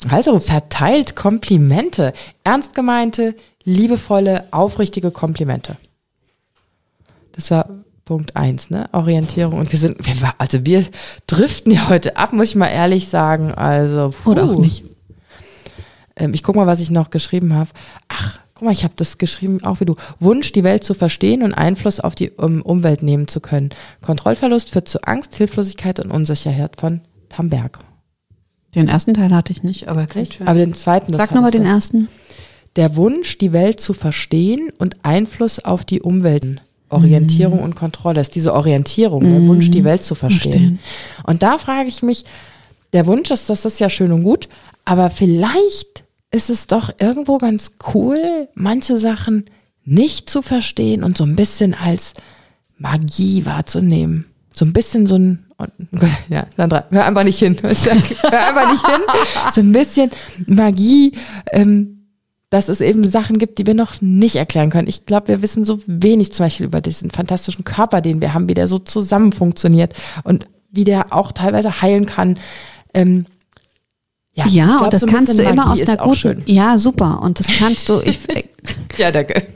Also verteilt Komplimente, ernst gemeinte, liebevolle, aufrichtige Komplimente. Das war Punkt eins, ne? Orientierung. Und wir sind, also wir driften ja heute ab, muss ich mal ehrlich sagen. Also, puh. Oder auch nicht. Ähm, ich guck mal, was ich noch geschrieben habe. Ach, guck mal, ich habe das geschrieben, auch wie du. Wunsch, die Welt zu verstehen und Einfluss auf die um, Umwelt nehmen zu können. Kontrollverlust führt zu Angst, Hilflosigkeit und Unsicherheit von Tamberg. Den ersten Teil hatte ich nicht, aber gleich. Aber den zweiten. Sag nochmal den ersten. Der Wunsch, die Welt zu verstehen und Einfluss auf die Umwelt Orientierung mhm. und Kontrolle ist diese Orientierung, mhm. der Wunsch, die Welt zu verstehen. verstehen. Und da frage ich mich, der Wunsch ist, das ist ja schön und gut, aber vielleicht ist es doch irgendwo ganz cool, manche Sachen nicht zu verstehen und so ein bisschen als Magie wahrzunehmen. So ein bisschen so ein, ja, Sandra, hör einfach nicht hin. Hör einfach nicht hin. So ein bisschen Magie, ähm, dass es eben Sachen gibt, die wir noch nicht erklären können. Ich glaube, wir wissen so wenig zum Beispiel über diesen fantastischen Körper, den wir haben, wie der so zusammen funktioniert und wie der auch teilweise heilen kann. Ähm, ja, ja glaub, und das so kannst du immer aus der guten. Ja, super. Und das kannst du. Ich, ja, danke.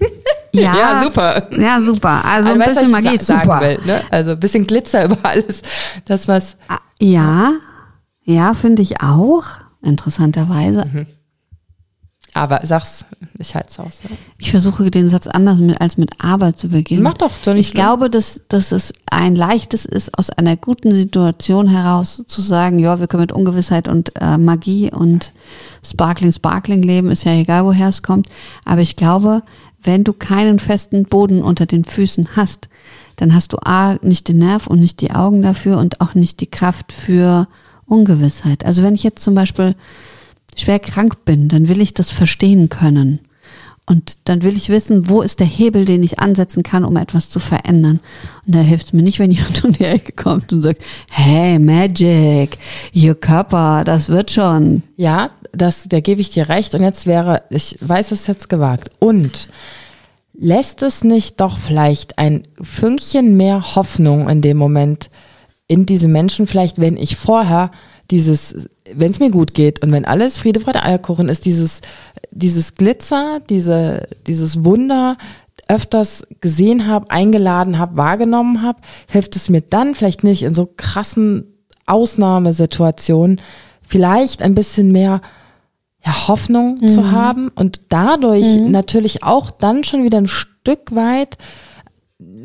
Ja, ja, super. Ja, super. Also, also ein bisschen Magie ist super. Will, ne? Also ein bisschen Glitzer über alles. Das was. Ah, ja, ja, finde ich auch. Interessanterweise. Mhm. Aber sag's, ich halte es aus. Ja. Ich versuche den Satz anders mit, als mit aber zu beginnen. Mach doch, doch Ich schlimm. glaube, dass, dass es ein leichtes ist, aus einer guten Situation heraus zu sagen, ja, wir können mit Ungewissheit und äh, Magie und Sparkling, Sparkling leben, ist ja egal, woher es kommt. Aber ich glaube, wenn du keinen festen Boden unter den Füßen hast, dann hast du A, nicht den Nerv und nicht die Augen dafür und auch nicht die Kraft für Ungewissheit. Also wenn ich jetzt zum Beispiel schwer krank bin, dann will ich das verstehen können. Und dann will ich wissen, wo ist der Hebel, den ich ansetzen kann, um etwas zu verändern. Und da hilft es mir nicht, wenn jemand um die Ecke kommt und sagt, hey, Magic, ihr Körper, das wird schon. Ja, das, da gebe ich dir recht. Und jetzt wäre, ich weiß es jetzt gewagt. Und lässt es nicht doch vielleicht ein Fünkchen mehr Hoffnung in dem Moment in diese Menschen vielleicht, wenn ich vorher dieses, wenn es mir gut geht und wenn alles Friede, Freude, Eierkuchen ist, dieses, dieses Glitzer, diese, dieses Wunder öfters gesehen habe, eingeladen habe, wahrgenommen habe, hilft es mir dann vielleicht nicht in so krassen Ausnahmesituationen vielleicht ein bisschen mehr ja, Hoffnung mhm. zu haben und dadurch mhm. natürlich auch dann schon wieder ein Stück weit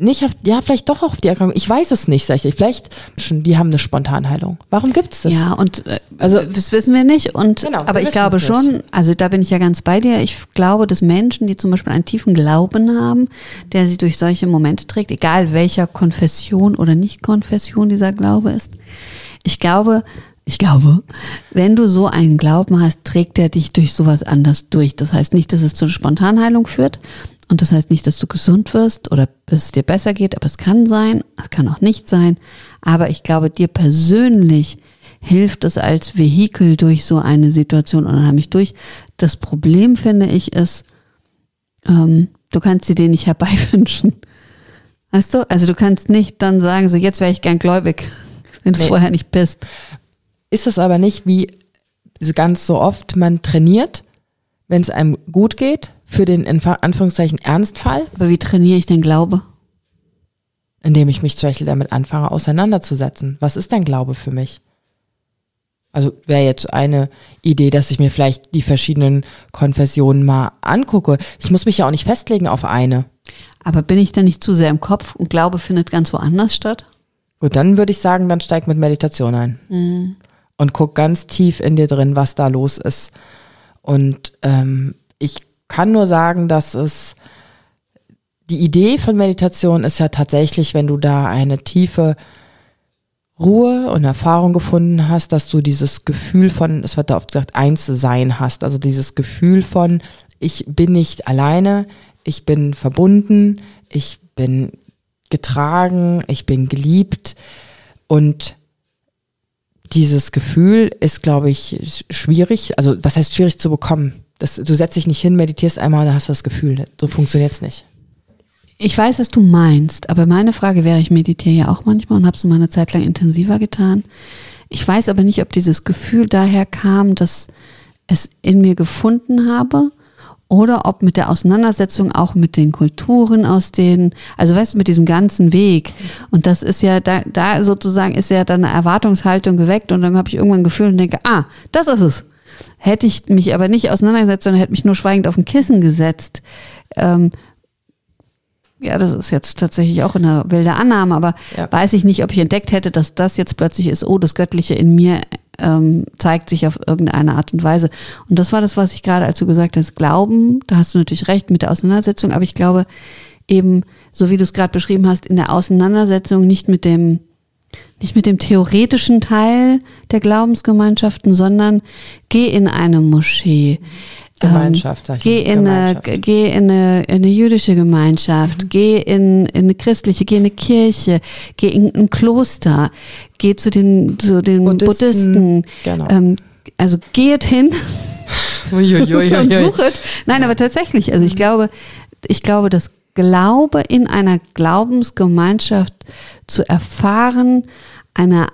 nicht auf, ja, vielleicht doch auf die Erkrankung. Ich weiß es nicht, sag ich. Vielleicht schon, die haben eine Spontanheilung. Warum gibt es das? Ja, und äh, also das wissen wir nicht. Und genau, aber ich glaube schon, also da bin ich ja ganz bei dir. Ich glaube, dass Menschen, die zum Beispiel einen tiefen Glauben haben, der sie durch solche Momente trägt, egal welcher Konfession oder Nicht-Konfession dieser Glaube ist, ich glaube, ich glaube, wenn du so einen Glauben hast, trägt er dich durch sowas anders durch. Das heißt nicht, dass es zu einer Spontanheilung führt, und das heißt nicht, dass du gesund wirst oder dass es dir besser geht, aber es kann sein, es kann auch nicht sein. Aber ich glaube, dir persönlich hilft es als Vehikel durch so eine Situation unheimlich durch. Das Problem, finde ich, ist, ähm, du kannst dir nicht herbeiwünschen. Weißt du? Also du kannst nicht dann sagen, so jetzt wäre ich gern gläubig, wenn du es nee. vorher nicht bist. Ist es aber nicht wie ganz so oft man trainiert, wenn es einem gut geht, für den in Anführungszeichen Ernstfall. Aber wie trainiere ich den Glaube? Indem ich mich zum Beispiel damit anfange, auseinanderzusetzen. Was ist denn Glaube für mich? Also wäre jetzt eine Idee, dass ich mir vielleicht die verschiedenen Konfessionen mal angucke. Ich muss mich ja auch nicht festlegen auf eine. Aber bin ich denn nicht zu sehr im Kopf und Glaube findet ganz woanders statt? Gut, dann würde ich sagen, dann steig mit Meditation ein. Mhm. Und guck ganz tief in dir drin, was da los ist. Und ähm, ich kann nur sagen, dass es die Idee von Meditation ist ja tatsächlich, wenn du da eine tiefe Ruhe und Erfahrung gefunden hast, dass du dieses Gefühl von, es wird da oft gesagt, eins sein hast. Also dieses Gefühl von, ich bin nicht alleine, ich bin verbunden, ich bin getragen, ich bin geliebt und dieses Gefühl ist, glaube ich, schwierig, also was heißt schwierig zu bekommen? Das, du setzt dich nicht hin, meditierst einmal dann hast du das Gefühl, so funktioniert's nicht. Ich weiß, was du meinst, aber meine Frage wäre, ich meditiere ja auch manchmal und habe es mal eine Zeit lang intensiver getan. Ich weiß aber nicht, ob dieses Gefühl daher kam, dass es in mir gefunden habe oder ob mit der Auseinandersetzung auch mit den Kulturen aus denen, also weißt du, mit diesem ganzen Weg. Und das ist ja, da, da sozusagen ist ja dann eine Erwartungshaltung geweckt und dann habe ich irgendwann ein Gefühl und denke, ah, das ist es. Hätte ich mich aber nicht auseinandergesetzt, sondern hätte mich nur schweigend auf ein Kissen gesetzt, ähm, ja, das ist jetzt tatsächlich auch eine wilde Annahme, aber ja. weiß ich nicht, ob ich entdeckt hätte, dass das jetzt plötzlich ist, oh, das Göttliche in mir ähm, zeigt sich auf irgendeine Art und Weise. Und das war das, was ich gerade, als du gesagt hast, Glauben, da hast du natürlich recht mit der Auseinandersetzung, aber ich glaube eben, so wie du es gerade beschrieben hast, in der Auseinandersetzung nicht mit dem nicht mit dem theoretischen Teil der Glaubensgemeinschaften, sondern geh in eine Moschee, Gemeinschaft, sag ich geh, in Gemeinschaft. Eine, geh in eine, in eine jüdische Gemeinschaft, mhm. geh in, in eine christliche, geh in eine Kirche, geh in ein Kloster, geh zu den, zu den Buddhisten. Buddhisten. Genau. Ähm, also geht hin und suchet. Nein, aber tatsächlich, also ich mhm. glaube, ich glaube, dass Glaube in einer Glaubensgemeinschaft zu erfahren, eine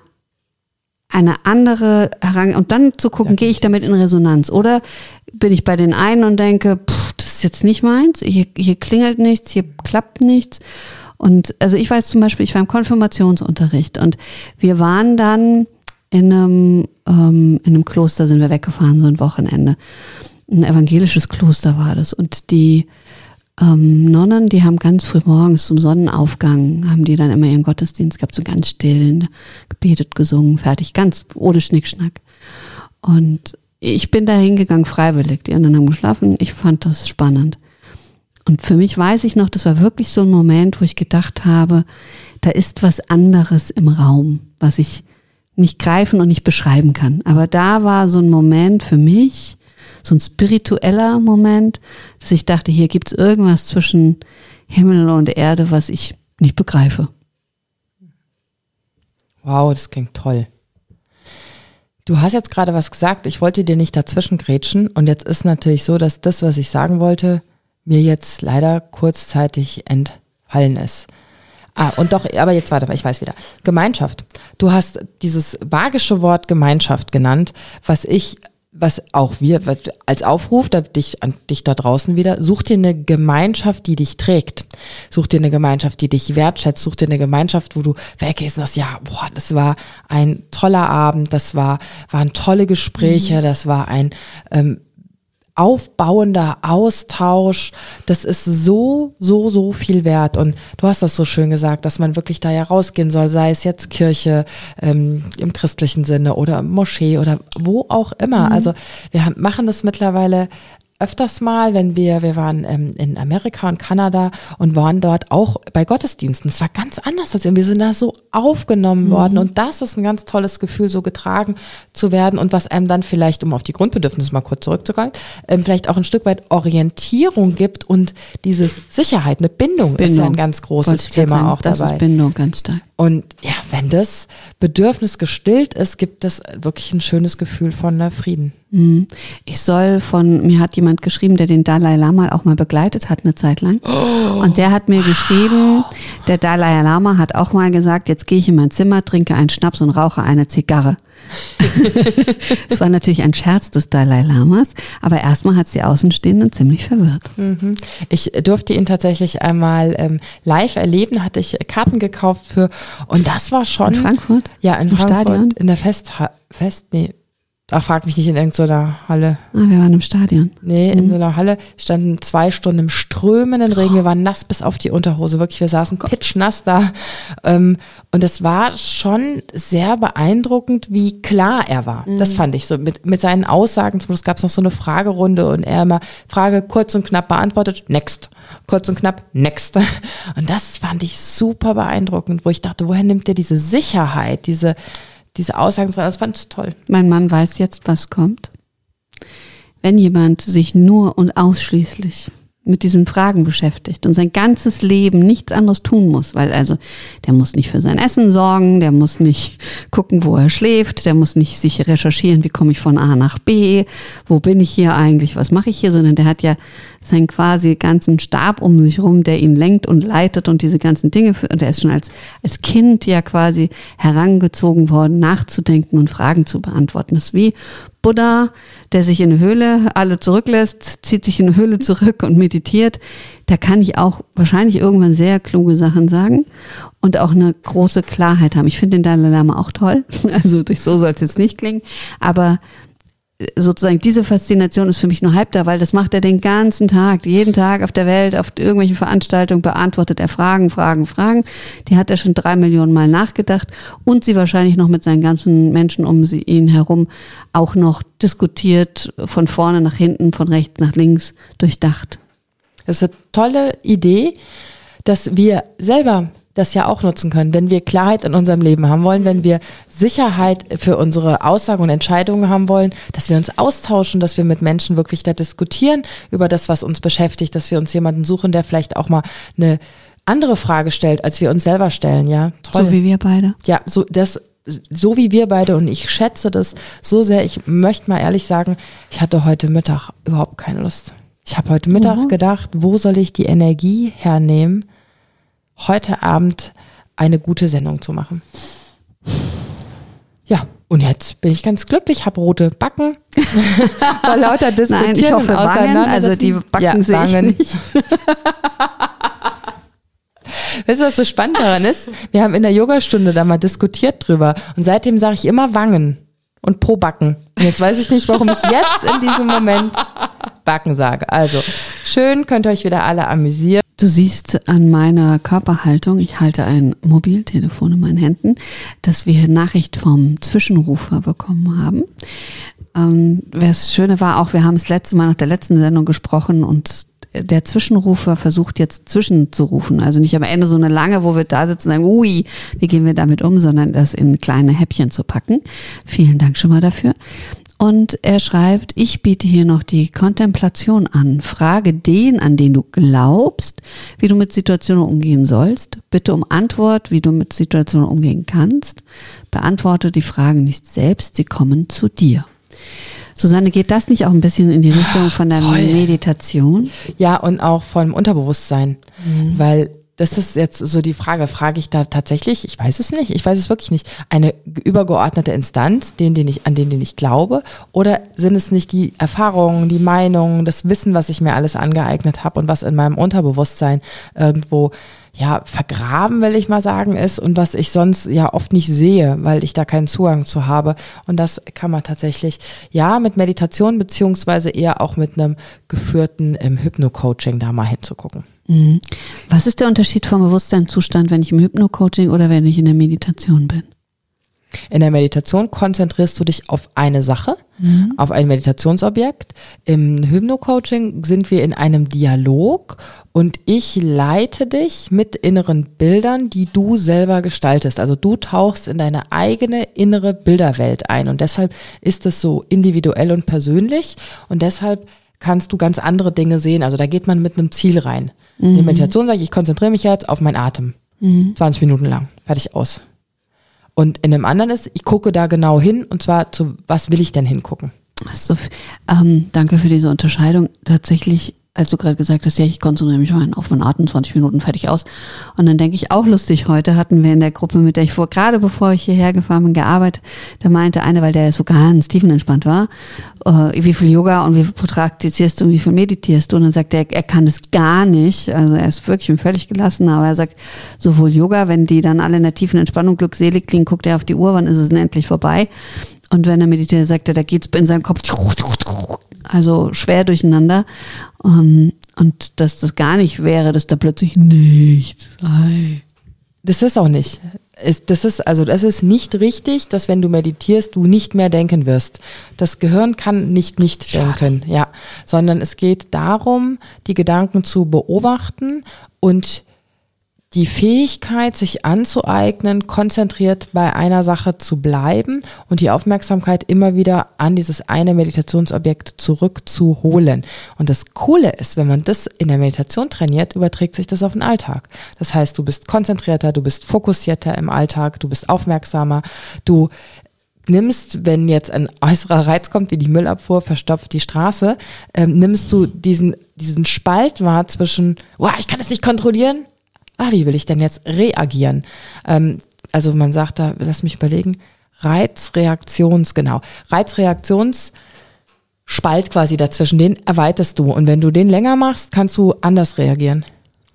eine andere Herangehensweise und dann zu gucken, ja, gehe ich damit in Resonanz oder bin ich bei den einen und denke, pff, das ist jetzt nicht meins, hier, hier klingelt nichts, hier klappt nichts. Und also ich weiß zum Beispiel, ich war im Konfirmationsunterricht und wir waren dann in einem, ähm, in einem Kloster sind wir weggefahren, so ein Wochenende. Ein evangelisches Kloster war das. Und die ähm, Nonnen, die haben ganz früh morgens zum Sonnenaufgang, haben die dann immer ihren Gottesdienst gehabt, so ganz still, gebetet, gesungen, fertig, ganz ohne Schnickschnack. Und ich bin da hingegangen freiwillig. Die anderen haben geschlafen. Ich fand das spannend. Und für mich weiß ich noch, das war wirklich so ein Moment, wo ich gedacht habe, da ist was anderes im Raum, was ich nicht greifen und nicht beschreiben kann. Aber da war so ein Moment für mich, so ein spiritueller Moment, dass ich dachte, hier gibt es irgendwas zwischen Himmel und Erde, was ich nicht begreife. Wow, das klingt toll. Du hast jetzt gerade was gesagt, ich wollte dir nicht dazwischen grätschen und jetzt ist natürlich so, dass das, was ich sagen wollte, mir jetzt leider kurzzeitig entfallen ist. Ah, und doch, aber jetzt warte ich weiß wieder. Gemeinschaft. Du hast dieses magische Wort Gemeinschaft genannt, was ich was auch wir als Aufruf, da dich an dich da draußen wieder, such dir eine Gemeinschaft, die dich trägt. Such dir eine Gemeinschaft, die dich wertschätzt. Such dir eine Gemeinschaft, wo du weggehst und sagst, ja, boah, das war ein toller Abend, das war, waren tolle Gespräche, mhm. das war ein ähm, aufbauender Austausch, das ist so, so, so viel wert. Und du hast das so schön gesagt, dass man wirklich da ja rausgehen soll, sei es jetzt Kirche ähm, im christlichen Sinne oder Moschee oder wo auch immer. Mhm. Also wir haben, machen das mittlerweile öfters mal, wenn wir, wir waren ähm, in Amerika und Kanada und waren dort auch bei Gottesdiensten. Es war ganz anders als wir. Wir sind da so aufgenommen mhm. worden und das ist ein ganz tolles Gefühl, so getragen zu werden und was einem dann vielleicht, um auf die Grundbedürfnisse mal kurz zurückzukommen, ähm, vielleicht auch ein Stück weit Orientierung gibt und dieses Sicherheit, eine Bindung, Bindung. ist ja ein ganz großes Thema auch das dabei. Das ist Bindung ganz stark. Und ja, wenn das Bedürfnis gestillt ist, gibt es wirklich ein schönes Gefühl von Frieden. Mhm. Ich soll von, mir hat jemand geschrieben, der den Dalai Lama auch mal begleitet hat eine Zeit lang. Oh. Und der hat mir geschrieben, der Dalai Lama hat auch mal gesagt, jetzt gehe ich in mein Zimmer, trinke einen Schnaps und rauche eine Zigarre. Es war natürlich ein Scherz des Dalai Lamas, aber erstmal hat es die Außenstehenden ziemlich verwirrt. Mhm. Ich durfte ihn tatsächlich einmal ähm, live erleben, hatte ich Karten gekauft für und das war schon. In Frankfurt? Ja, in Im Frankfurt. Stadion? In der Fest, Fest, nee, Ach, frag mich nicht in irgendeiner Halle. Ah, wir waren im Stadion. Nee, in mhm. so einer Halle standen zwei Stunden im strömenden Regen. Wir waren nass bis auf die Unterhose. Wirklich, wir saßen oh pitschnass da. Ähm, und es war schon sehr beeindruckend, wie klar er war. Mhm. Das fand ich so. Mit, mit seinen Aussagen, zum Schluss gab es noch so eine Fragerunde und er immer Frage kurz und knapp beantwortet, next. Kurz und knapp, next. Und das fand ich super beeindruckend, wo ich dachte, woher nimmt er diese Sicherheit, diese diese Aussagen, das fand ich toll. Mein Mann weiß jetzt, was kommt. Wenn jemand sich nur und ausschließlich mit diesen Fragen beschäftigt und sein ganzes Leben nichts anderes tun muss, weil also der muss nicht für sein Essen sorgen, der muss nicht gucken, wo er schläft, der muss nicht sich recherchieren, wie komme ich von A nach B, wo bin ich hier eigentlich, was mache ich hier, sondern der hat ja seinen quasi ganzen Stab um sich rum, der ihn lenkt und leitet und diese ganzen Dinge für, und er ist schon als, als Kind ja quasi herangezogen worden, nachzudenken und Fragen zu beantworten. Das ist wie Buddha, der sich in eine Höhle alle zurücklässt, zieht sich in eine Höhle zurück und meditiert. Da kann ich auch wahrscheinlich irgendwann sehr kluge Sachen sagen und auch eine große Klarheit haben. Ich finde den Dalai Lama auch toll. Also so soll es jetzt nicht klingen. Aber sozusagen diese Faszination ist für mich nur halb da, weil das macht er den ganzen Tag, jeden Tag auf der Welt, auf irgendwelchen Veranstaltungen beantwortet er Fragen, Fragen, Fragen. Die hat er schon drei Millionen Mal nachgedacht und sie wahrscheinlich noch mit seinen ganzen Menschen um sie, ihn herum auch noch diskutiert, von vorne nach hinten, von rechts nach links, durchdacht. Das ist eine tolle Idee, dass wir selber das ja auch nutzen können, wenn wir Klarheit in unserem Leben haben wollen, wenn wir Sicherheit für unsere Aussagen und Entscheidungen haben wollen, dass wir uns austauschen, dass wir mit Menschen wirklich da diskutieren über das, was uns beschäftigt, dass wir uns jemanden suchen, der vielleicht auch mal eine andere Frage stellt, als wir uns selber stellen, ja. Toll. So wie wir beide. Ja, so das so wie wir beide und ich schätze das so sehr. Ich möchte mal ehrlich sagen, ich hatte heute Mittag überhaupt keine Lust. Ich habe heute Mittag uh gedacht, wo soll ich die Energie hernehmen? Heute Abend eine gute Sendung zu machen. Ja, und jetzt bin ich ganz glücklich, habe rote Backen. Vor lauter Diskutieren Nein, ich hoffe Wangen, also die Backen ja, sehe ich nicht. Weißt du, was so spannend daran ist? Wir haben in der Yogastunde da mal diskutiert drüber und seitdem sage ich immer Wangen und pro Backen. Und jetzt weiß ich nicht, warum ich jetzt in diesem Moment Backen sage. Also, schön, könnt ihr euch wieder alle amüsieren. Du siehst an meiner Körperhaltung, ich halte ein Mobiltelefon in meinen Händen, dass wir Nachricht vom Zwischenrufer bekommen haben. Ähm, das Schöne war auch, wir haben das letzte Mal nach der letzten Sendung gesprochen und der Zwischenrufer versucht jetzt zwischenzurufen. Also nicht am Ende so eine lange, wo wir da sitzen und sagen, ui, wie gehen wir damit um, sondern das in kleine Häppchen zu packen. Vielen Dank schon mal dafür. Und er schreibt, ich biete hier noch die Kontemplation an. Frage den, an den du glaubst, wie du mit Situationen umgehen sollst. Bitte um Antwort, wie du mit Situationen umgehen kannst. Beantworte die Fragen nicht selbst, sie kommen zu dir. Susanne, geht das nicht auch ein bisschen in die Richtung von der. Meditation? Ja, und auch vom Unterbewusstsein. Mhm. Weil das ist jetzt so die Frage, frage ich da tatsächlich, ich weiß es nicht, ich weiß es wirklich nicht, eine übergeordnete Instanz, den, den ich, an den, den ich glaube, oder sind es nicht die Erfahrungen, die Meinungen, das Wissen, was ich mir alles angeeignet habe und was in meinem Unterbewusstsein irgendwo ja, vergraben, will ich mal sagen, ist und was ich sonst ja oft nicht sehe, weil ich da keinen Zugang zu habe. Und das kann man tatsächlich, ja, mit Meditation beziehungsweise eher auch mit einem geführten ähm, Hypno-Coaching da mal hinzugucken. Mhm. Was ist der Unterschied vom Bewusstseinszustand, wenn ich im Hypno-Coaching oder wenn ich in der Meditation bin? In der Meditation konzentrierst du dich auf eine Sache, mhm. auf ein Meditationsobjekt. Im Hypno-Coaching sind wir in einem Dialog und ich leite dich mit inneren Bildern, die du selber gestaltest. Also du tauchst in deine eigene innere Bilderwelt ein und deshalb ist es so individuell und persönlich und deshalb kannst du ganz andere Dinge sehen. Also da geht man mit einem Ziel rein. Mhm. In der Meditation sage ich, ich konzentriere mich jetzt auf meinen Atem. Mhm. 20 Minuten lang. Fertig aus. Und in dem anderen ist, ich gucke da genau hin und zwar zu, was will ich denn hingucken? So, ähm, danke für diese Unterscheidung. Tatsächlich als du gerade gesagt hast, ja, ich konzentriere mich mal auf meinen Atem, 20 Minuten fertig aus. Und dann denke ich auch lustig, heute hatten wir in der Gruppe, mit der ich vor, gerade bevor ich hierher gefahren bin, gearbeitet, da meinte eine, weil der so ganz tiefenentspannt war, äh, wie viel Yoga und wie viel praktizierst du und wie viel meditierst du? Und dann sagt er, er kann das gar nicht. Also er ist wirklich völlig gelassen, aber er sagt, sowohl Yoga, wenn die dann alle in der tiefen Entspannung glückselig klingen, guckt er auf die Uhr, wann ist es denn endlich vorbei? Und wenn er meditiert, sagt er, da geht's in seinem Kopf also schwer durcheinander. Um, ähm, und dass das gar nicht wäre, dass da plötzlich nichts sei. Das ist auch nicht. Das ist, also das ist nicht richtig, dass wenn du meditierst, du nicht mehr denken wirst. Das Gehirn kann nicht nicht Schade. denken, ja. Sondern es geht darum, die Gedanken zu beobachten und die Fähigkeit, sich anzueignen, konzentriert bei einer Sache zu bleiben und die Aufmerksamkeit immer wieder an dieses eine Meditationsobjekt zurückzuholen. Und das Coole ist, wenn man das in der Meditation trainiert, überträgt sich das auf den Alltag. Das heißt, du bist konzentrierter, du bist fokussierter im Alltag, du bist aufmerksamer, du nimmst, wenn jetzt ein äußerer Reiz kommt, wie die Müllabfuhr verstopft die Straße, ähm, nimmst du diesen, diesen Spalt wahr zwischen, wow, ich kann es nicht kontrollieren, ah, wie will ich denn jetzt reagieren? Ähm, also man sagt da, lass mich überlegen, Reizreaktions, genau, Reizreaktions Spalt quasi dazwischen, den erweiterst du. Und wenn du den länger machst, kannst du anders reagieren.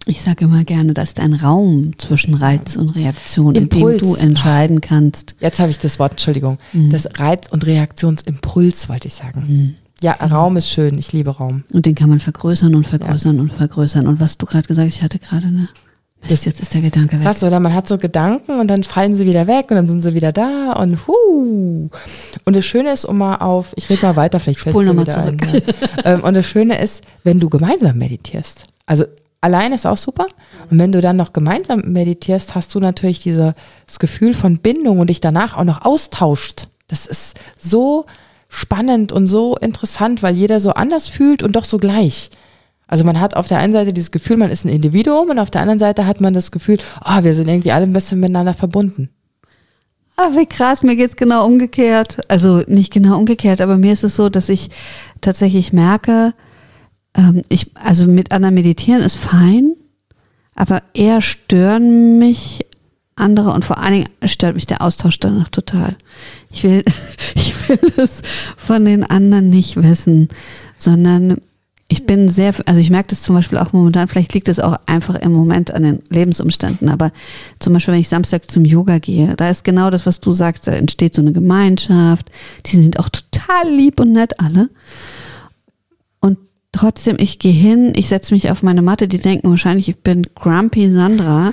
Ich sage immer gerne, dass ein Raum zwischen Reiz und Reaktion, Impuls. in dem du entscheiden kannst. Jetzt habe ich das Wort, Entschuldigung. Mhm. Das Reiz- und Reaktionsimpuls wollte ich sagen. Mhm. Ja, Raum ist schön. Ich liebe Raum. Und den kann man vergrößern und vergrößern und vergrößern. Und was du gerade gesagt hast, ich hatte gerade eine. Mist, jetzt ist der Gedanke weg. Krass, oder? Man hat so Gedanken und dann fallen sie wieder weg und dann sind sie wieder da und hu. Und das Schöne ist, um mal auf, ich rede mal weiter, vielleicht fällt Spul dir noch mal wieder zurück. ein. Ja. Ähm, und das Schöne ist, wenn du gemeinsam meditierst. Also allein ist auch super. Und wenn du dann noch gemeinsam meditierst, hast du natürlich diese, das Gefühl von Bindung und dich danach auch noch austauscht. Das ist so spannend und so interessant, weil jeder so anders fühlt und doch so gleich. Also man hat auf der einen Seite dieses Gefühl, man ist ein Individuum und auf der anderen Seite hat man das Gefühl, oh, wir sind irgendwie alle ein bisschen miteinander verbunden. Ah, wie krass, mir geht's genau umgekehrt. Also nicht genau umgekehrt, aber mir ist es so, dass ich tatsächlich merke, ähm, ich, also mit anderen meditieren ist fein, aber eher stören mich andere und vor allen Dingen stört mich der Austausch danach total. Ich will, ich will es von den anderen nicht wissen, sondern ich bin sehr, also ich merke das zum Beispiel auch momentan, vielleicht liegt es auch einfach im Moment an den Lebensumständen, aber zum Beispiel, wenn ich Samstag zum Yoga gehe, da ist genau das, was du sagst, da entsteht so eine Gemeinschaft, die sind auch total lieb und nett alle. Und trotzdem, ich gehe hin, ich setze mich auf meine Matte, die denken wahrscheinlich, ich bin Grumpy Sandra.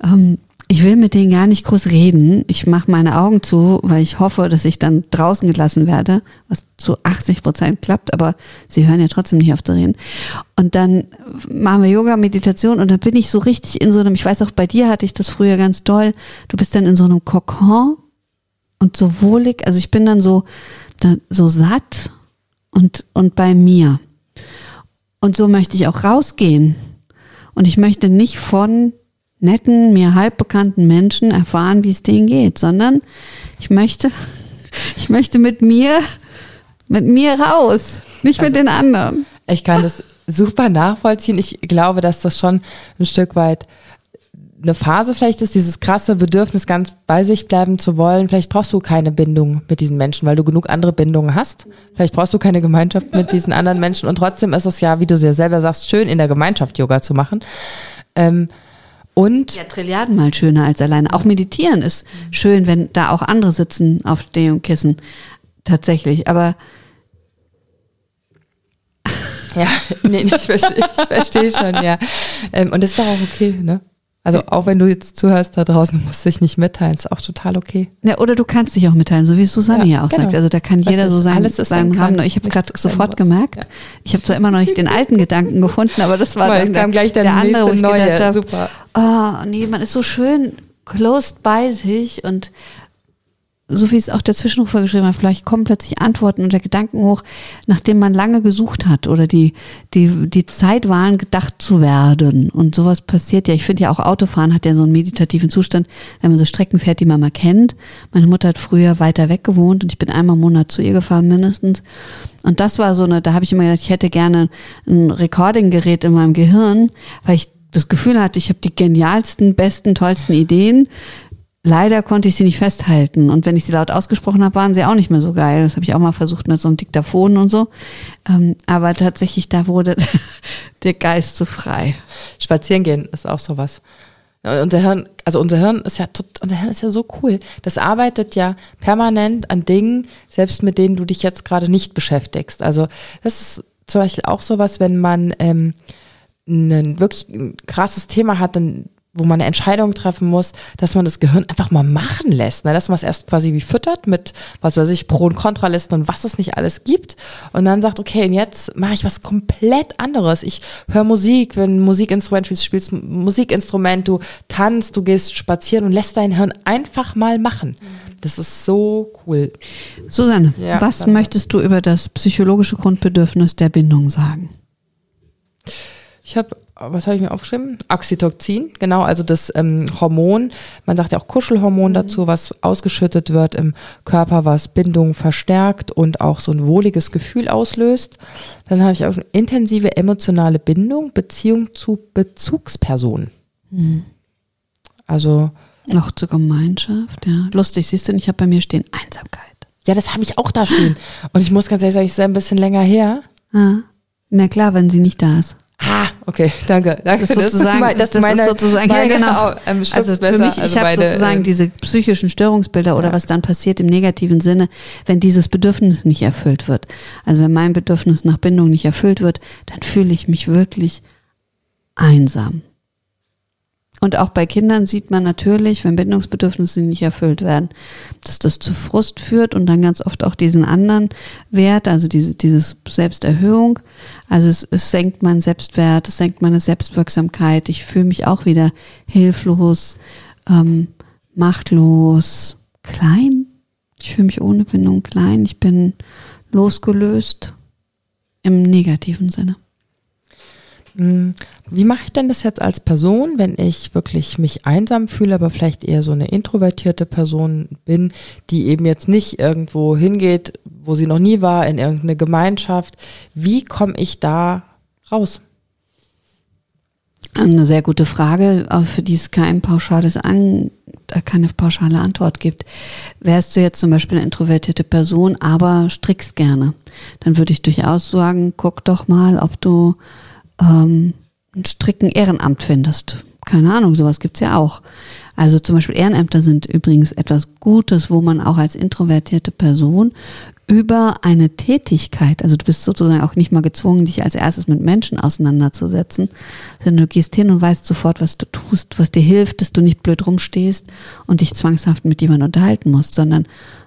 Ähm, ich will mit denen gar nicht groß reden. Ich mache meine Augen zu, weil ich hoffe, dass ich dann draußen gelassen werde, was zu 80 Prozent klappt, aber sie hören ja trotzdem nicht auf zu reden. Und dann machen wir Yoga, Meditation und dann bin ich so richtig in so einem, ich weiß auch bei dir hatte ich das früher ganz doll, du bist dann in so einem Kokon und so wohlig, also ich bin dann so, da, so satt und, und bei mir. Und so möchte ich auch rausgehen. Und ich möchte nicht von netten, mir halbbekannten Menschen erfahren, wie es denen geht, sondern ich möchte, ich möchte mit mir, mit mir raus, nicht mit den anderen. Ich kann das super nachvollziehen. Ich glaube, dass das schon ein Stück weit eine Phase vielleicht ist, dieses krasse Bedürfnis, ganz bei sich bleiben zu wollen. Vielleicht brauchst du keine Bindung mit diesen Menschen, weil du genug andere Bindungen hast. Vielleicht brauchst du keine Gemeinschaft mit diesen anderen Menschen. Und trotzdem ist es ja, wie du sehr selber sagst, schön in der Gemeinschaft Yoga zu machen. Ähm, und Ja, Trilliarden mal schöner als alleine. Auch meditieren ist schön, wenn da auch andere sitzen auf dem Kissen. Tatsächlich. Aber Ja, nee, nee, ich verstehe ich versteh schon, ja. Ähm, und das ist doch auch okay, ne? Also auch wenn du jetzt zuhörst da draußen, musst du dich nicht mitteilen, ist auch total okay. Ja, oder du kannst dich auch mitteilen, so wie Susanne Ja, ja, auch genau. sagt. Also da kann jeder so sein, Alles ist sein haben. Ich habe gerade sofort Muss. gemerkt, Ja. ich habe zwar immer noch nicht den alten Gedanken gefunden, aber das war mal, dann jetzt der, kam gleich der der andere, wo ich neue. gedacht habe, Super. oh nee, man ist so schön closed bei sich und so wie es auch der Zwischenrufer geschrieben hat, vielleicht kommen plötzlich Antworten und der Gedanken hoch, nachdem man lange gesucht hat oder die, die, die Zeit waren, gedacht zu werden. Und sowas passiert ja. Ich finde ja auch Autofahren hat ja so einen meditativen Zustand, wenn man so Strecken fährt, die man mal kennt. Meine Mutter hat früher weiter weg gewohnt und ich bin einmal im Monat zu ihr gefahren mindestens. Und das war so eine, da habe ich immer gedacht, ich hätte gerne ein Recording-Gerät in meinem Gehirn, weil ich das Gefühl hatte, ich habe die genialsten, besten, tollsten Ideen. Leider konnte ich sie nicht festhalten. Und wenn ich sie laut ausgesprochen habe, waren sie auch nicht mehr so geil. Das habe ich auch mal versucht mit so einem Diktaphon und so. Ähm, aber tatsächlich, da wurde der Geist so frei. Spazieren gehen ist auch sowas. Unser Hirn, also unser Hirn ist ja unser Hirn ist ja so cool. Das arbeitet ja permanent an Dingen, selbst mit denen du dich jetzt gerade nicht beschäftigst. Also das ist zum Beispiel auch sowas, wenn man ähm, ein wirklich krasses Thema hat, dann wo man eine Entscheidung treffen muss, dass man das Gehirn einfach mal machen lässt, ne? dass man es erst quasi wie füttert mit, was weiß ich, Pro- und Kontralisten und was es nicht alles gibt und dann sagt, okay, und jetzt mache ich was komplett anderes. Ich höre Musik, wenn Musikinstrument spielst, spielst Musikinstrument, du tanzt, du gehst spazieren und lässt dein Hirn einfach mal machen. Das ist so cool. Susanne, Ja, was dann- möchtest du über das psychologische Grundbedürfnis der Bindung sagen? Ich habe, was habe ich mir aufgeschrieben? Oxytocin, genau, also das ähm, Hormon, man sagt ja auch Kuschelhormon dazu, was ausgeschüttet wird im Körper, was Bindung verstärkt und auch so ein wohliges Gefühl auslöst. Dann habe ich auch schon intensive emotionale Bindung, Beziehung zu Bezugspersonen. Also, Auch zur Gemeinschaft, ja. Lustig, siehst du, ich habe bei mir stehen Einsamkeit. ja, das habe ich auch da stehen. Und ich muss ganz ehrlich sagen, es ist ein bisschen länger her. Ah, na klar, wenn sie nicht da ist. Ah, okay, danke, danke. Das ist sozusagen, mein- das, meine, ist sozusagen, meine, ja genau. ähm, also für mich, ich also habe sozusagen ähm, diese psychischen Störungsbilder oder was dann passiert im negativen Sinne, wenn dieses Bedürfnis nicht erfüllt wird. Also wenn mein Bedürfnis nach Bindung nicht erfüllt wird, dann fühle ich mich wirklich einsam. Und auch bei Kindern sieht man natürlich, wenn Bindungsbedürfnisse nicht erfüllt werden, dass das zu Frust führt und dann ganz oft auch diesen anderen Wert, also diese dieses Selbsterhöhung. Also es, es senkt meinen Selbstwert, es senkt meine Selbstwirksamkeit. Ich fühle mich auch wieder hilflos, ähm, machtlos, klein. Ich fühle mich ohne Bindung klein. Ich bin losgelöst im negativen Sinne. Hm, Wie mache ich denn das jetzt als Person, wenn ich wirklich mich einsam fühle, aber vielleicht eher so eine introvertierte Person bin, die eben jetzt nicht irgendwo hingeht, wo sie noch nie war, in irgendeine Gemeinschaft? Wie komme ich da raus? Eine sehr gute Frage, für die es kein pauschales An, äh, keine pauschale Antwort gibt. Wärst du jetzt zum Beispiel eine introvertierte Person, aber strickst gerne, dann würde ich durchaus sagen, guck doch mal, ob du ähm, ein Stricken Ehrenamt findest. Keine Ahnung, sowas gibt's ja auch. Also zum Beispiel Ehrenämter sind übrigens etwas Gutes, wo man auch als introvertierte Person über eine Tätigkeit, also du bist sozusagen auch nicht mal gezwungen, dich als erstes mit Menschen auseinanderzusetzen, sondern du gehst hin und weißt sofort, was du tust, was dir hilft, dass du nicht blöd rumstehst und dich zwangshaft mit jemandem unterhalten musst, sondern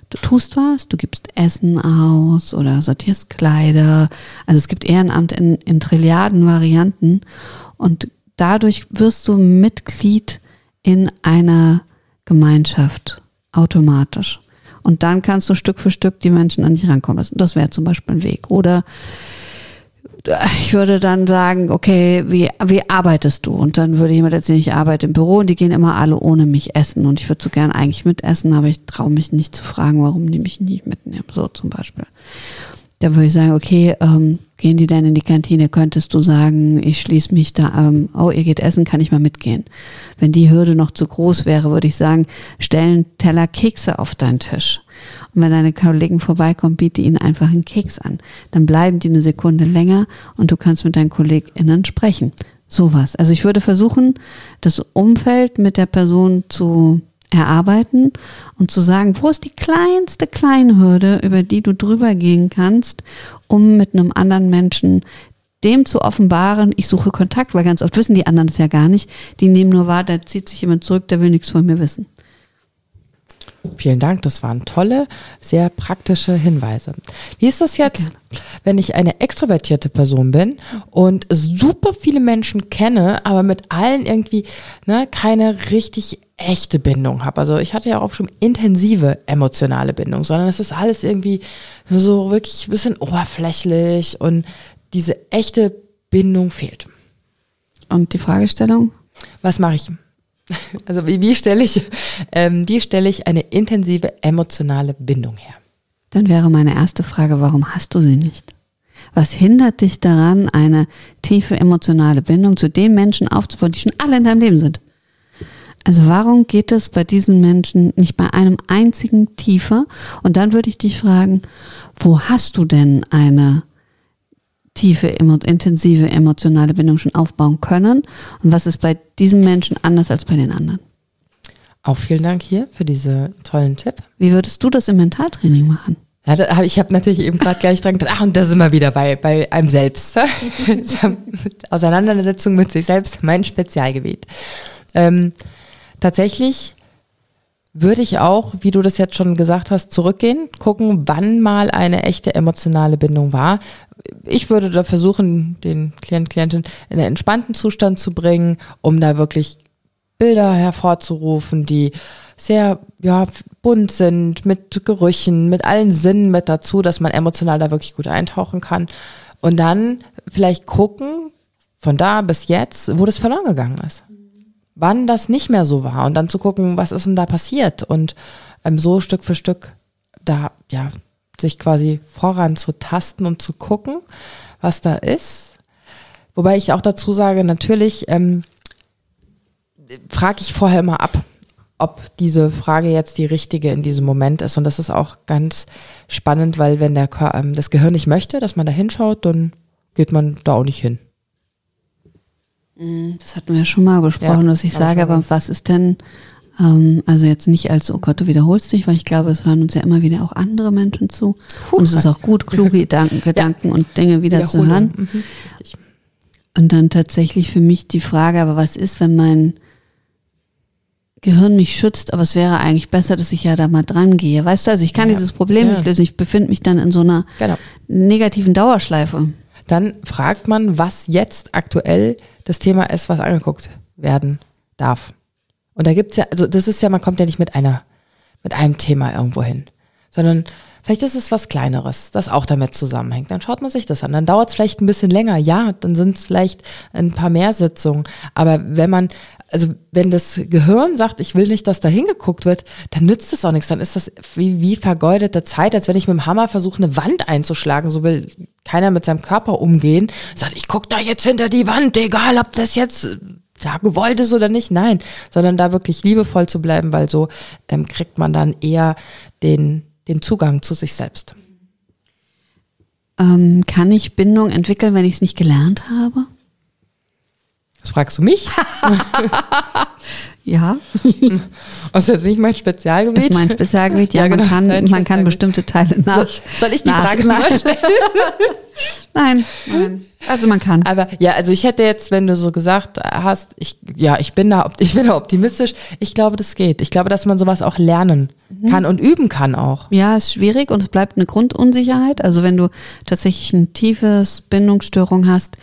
du tust was, du gibst Essen aus oder sortierst Kleider. Also es gibt Ehrenamt in, in Trilliarden Varianten und dadurch wirst du Mitglied in einer Gemeinschaft automatisch. Und dann kannst du Stück für Stück die Menschen an dich rankommen lassen. Das wäre zum Beispiel ein Weg. Oder ich würde dann sagen, okay, wie, wie arbeitest du? Und dann würde jemand erzählen, ich arbeite im Büro und die gehen immer alle ohne mich essen. Und ich würde so gern eigentlich mitessen, aber ich traue mich nicht zu fragen, warum die mich nicht mitnehmen. So zum Beispiel. Da würde ich sagen, okay, ähm, gehen die denn in die Kantine? Könntest du sagen, ich schließe mich da, ähm, oh, ihr geht essen, kann ich mal mitgehen? Wenn die Hürde noch zu groß wäre, würde ich sagen, stell einen Teller Kekse auf deinen Tisch. Und wenn deine Kollegen vorbeikommen, biete ihnen einfach einen Keks an. Dann bleiben die eine Sekunde länger und du kannst mit deinen KollegInnen sprechen. Sowas. Also ich würde versuchen, das Umfeld mit der Person zu erarbeiten und zu sagen, wo ist die kleinste Kleinhürde, über die du drüber gehen kannst, um mit einem anderen Menschen dem zu offenbaren, ich suche Kontakt, weil ganz oft wissen die anderen das ja gar nicht. Die nehmen nur wahr, da zieht sich jemand zurück, der will nichts von mir wissen. Vielen Dank, das waren tolle, sehr praktische Hinweise. Wie ist das jetzt, wenn ich eine extrovertierte Person bin und super viele Menschen kenne, aber mit allen irgendwie ne, keine richtig echte Bindung habe? Also ich hatte ja auch schon intensive emotionale Bindung, sondern es ist alles irgendwie so wirklich ein bisschen oberflächlich und diese echte Bindung fehlt. Und die Fragestellung? Was mache ich? Also wie, wie stelle ich, ähm, wie stelle ich eine intensive emotionale Bindung her? Dann wäre meine erste Frage, warum hast du sie nicht? Was hindert dich daran, eine tiefe emotionale Bindung zu den Menschen aufzubauen, die schon alle in deinem Leben sind? Also warum geht es bei diesen Menschen nicht bei einem einzigen tiefer? Und dann würde ich dich fragen, wo hast du denn eine tiefe, intensive emotionale Bindung schon aufbauen können? Und was ist bei diesem Menschen anders als bei den anderen? Auch vielen Dank hier für diese tollen Tipp. Wie würdest du das im Mentaltraining machen? Ja, da hab, ich habe natürlich eben gerade gleich dran gedacht, ach, und da sind wir wieder bei, bei einem selbst. Auseinandersetzung mit sich selbst, mein Spezialgebiet. Ähm, tatsächlich würde ich auch, wie du das jetzt schon gesagt hast, zurückgehen, gucken, wann mal eine echte emotionale Bindung war. Ich würde da versuchen, den Klient, Klientin in einen entspannten Zustand zu bringen, um da wirklich Bilder hervorzurufen, die sehr ja, bunt sind, mit Gerüchen, mit allen Sinnen mit dazu, dass man emotional da wirklich gut eintauchen kann. Und dann vielleicht gucken, von da bis jetzt, wo das verloren gegangen ist. Wann das nicht mehr so war und dann zu gucken, was ist denn da passiert und ähm, so Stück für Stück da, ja, sich quasi voran zu tasten und zu gucken, was da ist. Wobei ich auch dazu sage, natürlich ähm, frage ich vorher immer ab ob diese Frage jetzt die richtige in diesem Moment ist. Und das ist auch ganz spannend, weil wenn der, ähm, das Gehirn nicht möchte, dass man da hinschaut, dann geht man da auch nicht hin. Mm, das hatten wir ja schon mal besprochen, ja, dass ich sage, aber was ist denn, ähm, also jetzt nicht als, oh Gott, du wiederholst dich, weil ich glaube, es hören uns ja immer wieder auch andere Menschen zu. Puh, und es ist auch gut, kluge Gedanken, Gedanken ja. und Dinge wieder zu hören. Mhm. Und dann tatsächlich für mich die Frage, aber was ist, wenn mein Gehirn mich schützt, aber es wäre eigentlich besser, dass ich ja da mal dran gehe. Weißt du, also ich kann ja. dieses Problem nicht lösen. Ich befinde mich dann in so einer genau. negativen Dauerschleife. Dann fragt man, was jetzt aktuell das Thema ist, was angeguckt werden darf. Und da gibt's ja, also das ist ja, man kommt ja nicht mit einer, mit einem Thema irgendwo hin, sondern Vielleicht ist es was Kleineres, das auch damit zusammenhängt. Dann schaut man sich das an. Dann dauert es vielleicht ein bisschen länger. Ja, dann sind es vielleicht ein paar mehr Sitzungen. Aber wenn man, also wenn das Gehirn sagt, ich will nicht, dass da hingeguckt wird, dann nützt es auch nichts. Dann ist das wie, wie vergeudete Zeit, als wenn ich mit dem Hammer versuche, eine Wand einzuschlagen. So will keiner mit seinem Körper umgehen. Sagt, ich guck da jetzt hinter die Wand, egal ob das jetzt ja, gewollt ist oder nicht. Nein, sondern da wirklich liebevoll zu bleiben, weil so ähm, kriegt man dann eher den den Zugang zu sich selbst. Ähm, kann ich Bindung entwickeln, wenn ich es nicht gelernt habe? Das fragst du mich? ja. Das ist jetzt nicht mein Spezialgebiet. Das ist mein Spezialgebiet, ja. ja genau, man kann, man kann bestimmte Teile nach. So, soll ich die Frage mal stellen? nein, nein. Also man kann. Aber ja, also ich hätte jetzt, wenn du so gesagt hast, ich, ja, ich bin da, ich bin da optimistisch. Ich glaube, das geht. Ich glaube, dass man sowas auch lernen mhm. kann und üben kann auch. Ja, ist schwierig und es bleibt eine Grundunsicherheit. Also wenn du tatsächlich ein tiefes Bindungsstörung hast,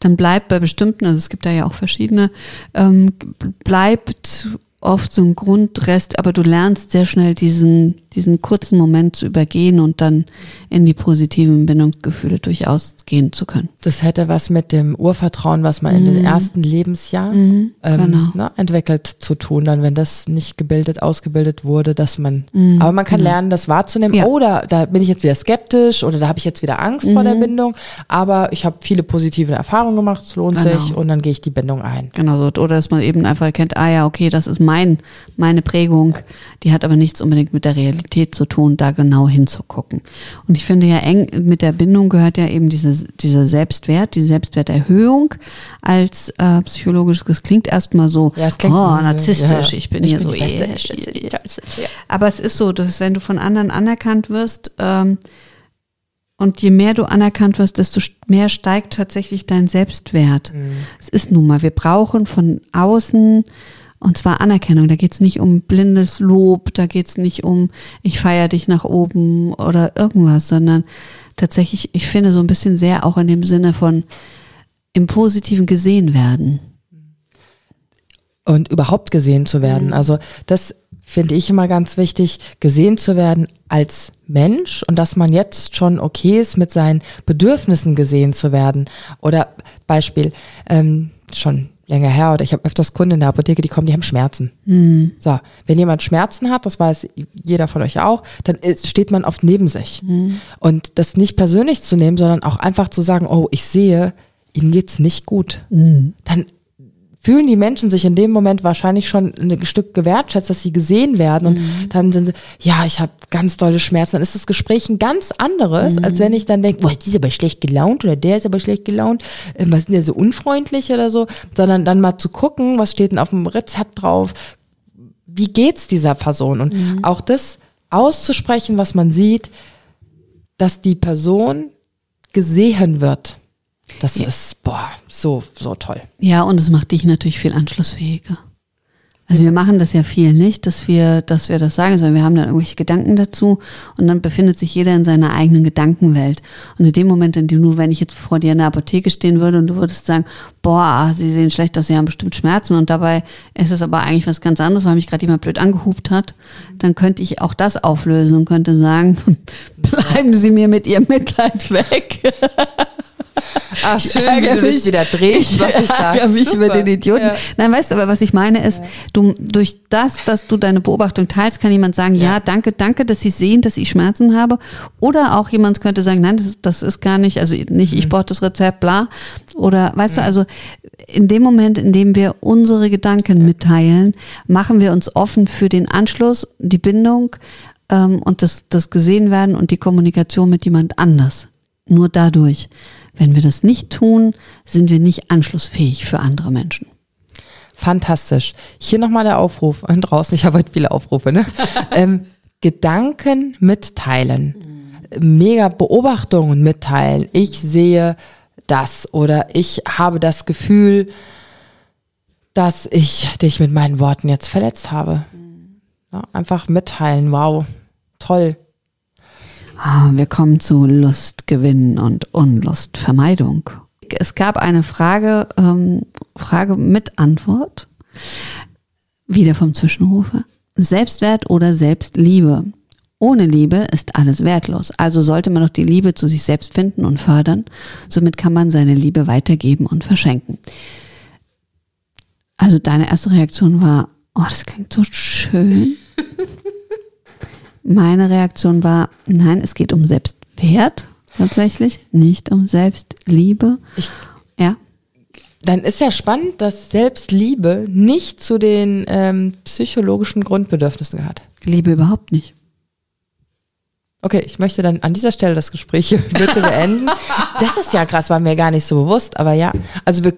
dann bleibt bei bestimmten, also es gibt da ja auch verschiedene, ähm, bleibt oft so ein Grundrest, aber du lernst sehr schnell diesen, diesen kurzen Moment zu übergehen und dann in die positiven Bindungsgefühle durchaus gehen zu können. Das hätte was mit dem Urvertrauen, was man mhm. in den mhm. ersten Lebensjahren mhm, ähm, genau. ne, entwickelt zu tun, dann wenn das nicht gebildet, ausgebildet wurde, dass man, mhm, aber man kann genau. lernen, das wahrzunehmen. Ja. Oder da bin ich jetzt wieder skeptisch oder da habe ich jetzt wieder Angst vor der mhm. Bindung, aber ich habe viele positive Erfahrungen gemacht, es lohnt genau. sich und dann gehe ich die Bindung ein. Genau so. Oder dass man eben einfach erkennt, ah ja, okay, das ist mein, meine Prägung, die hat aber nichts unbedingt mit der Realität zu tun, da genau hinzugucken. Und ich finde ja eng mit der Bindung gehört ja eben diese, dieser Selbstwert, die Selbstwerterhöhung als äh, psychologisch, das klingt erstmal so, ja, oh, narzisstisch, ja, ich bin ich hier bin so eh, ja. Aber es ist so, dass wenn du von anderen anerkannt wirst, ähm, und je mehr du anerkannt wirst, desto mehr steigt tatsächlich dein Selbstwert. Mhm. Es ist nun mal, wir brauchen von außen und zwar Anerkennung. Da geht es nicht um blindes Lob, da geht es nicht um, ich feiere dich nach oben oder irgendwas, sondern tatsächlich, ich finde so ein bisschen sehr auch in dem Sinne von im Positiven gesehen werden. Und überhaupt gesehen zu werden. Mhm. Also das finde ich immer ganz wichtig, gesehen zu werden als Mensch und dass man jetzt schon okay ist, mit seinen Bedürfnissen gesehen zu werden. Oder Beispiel, ähm, schon länger her oder ich habe öfters Kunden in der Apotheke, die kommen, die haben Schmerzen. Mhm. So, wenn jemand Schmerzen hat, das weiß jeder von euch auch, dann steht man oft neben sich. Mhm. Und das nicht persönlich zu nehmen, sondern auch einfach zu sagen, oh, ich sehe, ihnen geht's nicht gut. Mhm. Dann fühlen die Menschen sich in dem Moment wahrscheinlich schon ein Stück gewertschätzt, dass sie gesehen werden und mhm. dann sind sie, ja, ich habe ganz tolle Schmerzen. Dann ist das Gespräch ein ganz anderes, mhm. als wenn ich dann denke, boah, die ist aber schlecht gelaunt oder der ist aber schlecht gelaunt, ähm, was ist denn der so unfreundlich oder so, sondern dann mal zu gucken, was steht denn auf dem Rezept drauf, wie geht's dieser Person und mhm. auch das auszusprechen, was man sieht, dass die Person gesehen wird. Das ja. ist, boah, so, so toll. Ja, und es macht dich natürlich viel anschlussfähiger. Also wir machen das ja viel nicht, dass wir, dass wir das sagen, sondern wir haben dann irgendwelche Gedanken dazu und dann befindet sich jeder in seiner eigenen Gedankenwelt. Und in dem Moment, in dem du, wenn ich jetzt vor dir in der Apotheke stehen würde und du würdest sagen, boah, sie sehen schlecht aus, sie haben bestimmt Schmerzen und dabei ist es aber eigentlich was ganz anderes, weil mich gerade jemand blöd angehupt hat, dann könnte ich auch das auflösen und könnte sagen, bleiben Sie mir mit Ihrem Mitleid weg. Ach, schön, wie du das wieder drehst, was ich sage. ärgere mich über den Idioten. Ja. Nein, weißt du, aber was ich meine ist, du, durch das, dass du deine Beobachtung teilst, kann jemand sagen, ja, danke, danke, dass Sie sehen, dass ich Schmerzen habe. Oder auch jemand könnte sagen, nein, das, ist- das ist gar nicht, also nicht, Mhm. ich brauche das Rezept, bla. Oder, weißt du, also in dem Moment, in dem wir unsere Gedanken mitteilen, machen wir uns offen für den Anschluss, die Bindung ähm, und das, das gesehen werden und die Kommunikation mit jemand anders. Nur dadurch. Wenn wir das nicht tun, sind wir nicht anschlussfähig für andere Menschen. Fantastisch. Hier nochmal der Aufruf an draußen. Ich habe heute viele Aufrufe, ne? ähm, Gedanken mitteilen. Mega Beobachtungen mitteilen. Ich sehe das oder ich habe das Gefühl, dass ich dich mit meinen Worten jetzt verletzt habe. Ja, einfach mitteilen. Wow. Toll. Ah, Wir kommen zu Lustgewinn und Unlustvermeidung. Es gab eine Frage, ähm, Frage mit Antwort, wieder vom Zwischenrufer. Selbstwert oder Selbstliebe? Ohne Liebe ist alles wertlos. Also sollte man doch die Liebe zu sich selbst finden und fördern. Somit kann man seine Liebe weitergeben und verschenken. Also deine erste Reaktion war, oh, das klingt so schön. Meine Reaktion war, nein, es geht um Selbstwert tatsächlich, nicht um Selbstliebe. Ich- ja, Dann ist ja spannend, dass Selbstliebe nicht zu den ähm, psychologischen Grundbedürfnissen gehört. Liebe überhaupt nicht. Okay, ich möchte dann an dieser Stelle das Gespräch bitte beenden. Das ist ja krass, war mir gar nicht so bewusst, aber ja, also wir,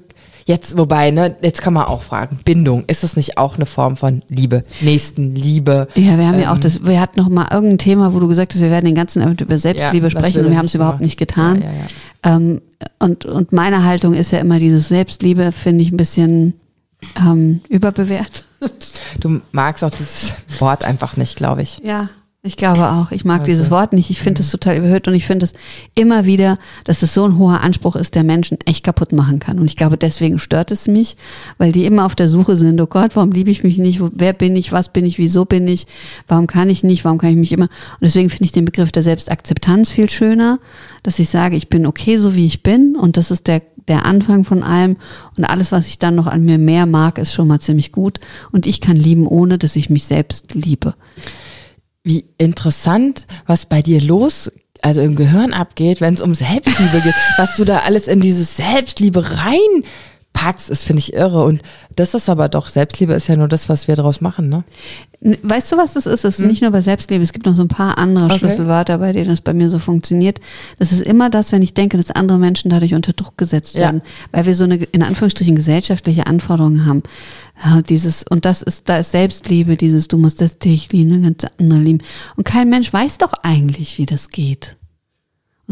jetzt, wobei, ne, jetzt kann man auch fragen, Bindung, ist das nicht auch eine Form von Liebe, Nächstenliebe? Ja, wir haben ja auch das, wir hatten noch mal irgendein Thema, wo du gesagt hast, wir werden den ganzen Abend über Selbstliebe Ja, sprechen und wir haben es überhaupt nicht getan. Ja, ja. Ähm, und, und meine Haltung ist ja immer dieses Selbstliebe, finde ich ein bisschen ähm, überbewertet. Du magst auch dieses Wort einfach nicht, glaube ich. Ja, ich glaube auch. Ich mag Also, dieses Wort nicht. Ich finde Mhm. es total überhöht und ich finde es immer wieder, dass es so ein hoher Anspruch ist, der Menschen echt kaputt machen kann. Und ich glaube, deswegen stört es mich, weil die immer auf der Suche sind, oh Gott, warum liebe ich mich nicht? Wer bin ich? Was bin ich? Wieso bin ich? Warum kann ich nicht? Warum kann ich mich immer? Und deswegen finde ich den Begriff der Selbstakzeptanz viel schöner, dass ich sage, ich bin okay, so wie ich bin und das ist der der Anfang von allem und alles, was ich dann noch an mir mehr mag, ist schon mal ziemlich gut und ich kann lieben, ohne dass ich mich selbst liebe. Wie interessant, was bei dir los, also im Gehirn abgeht, wenn es um Selbstliebe geht, was du da alles in dieses Selbstliebe reinpackst, ist, finde ich irre. Und das ist aber doch, Selbstliebe ist ja nur das, was wir daraus machen, ne? Weißt du, was das ist? Es ist nicht nur bei Selbstliebe, es gibt noch so ein paar andere Okay. Schlüsselwörter, bei denen es bei mir so funktioniert. Das ist immer das, wenn ich denke, dass andere Menschen dadurch unter Druck gesetzt Ja. werden, weil wir so eine, in Anführungsstrichen, gesellschaftliche Anforderungen haben. Ja, dieses, und das ist, da ist Selbstliebe, dieses, du musst das dich lieben, du andere lieben. Und kein Mensch weiß doch eigentlich, wie das geht.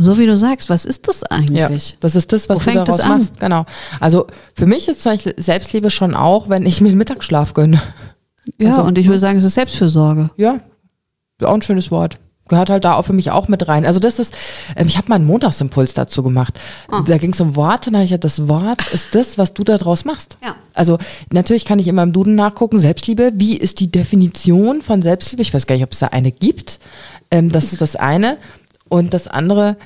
So wie du sagst, was ist das eigentlich? das ist das, was Wo du fängt daraus an? machst. Genau. Also für mich ist zum Beispiel Selbstliebe schon auch, wenn ich mir einen Mittagsschlaf gönne. Ja, Also, und ich würde sagen, es ist Selbstfürsorge. Ja, auch ein schönes Wort. Gehört halt da auch für mich auch mit rein. Also das ist, ähm, ich habe mal einen Montagsimpuls dazu gemacht. Ah. Da ging es um Worte, da habe ich gesagt, das Wort ist das, was du da draus machst. Ja. Also natürlich kann ich immer im Duden nachgucken, Selbstliebe, wie ist die Definition von Selbstliebe? Ich weiß gar nicht, ob es da eine gibt. Ähm, das ist das eine. Und das andere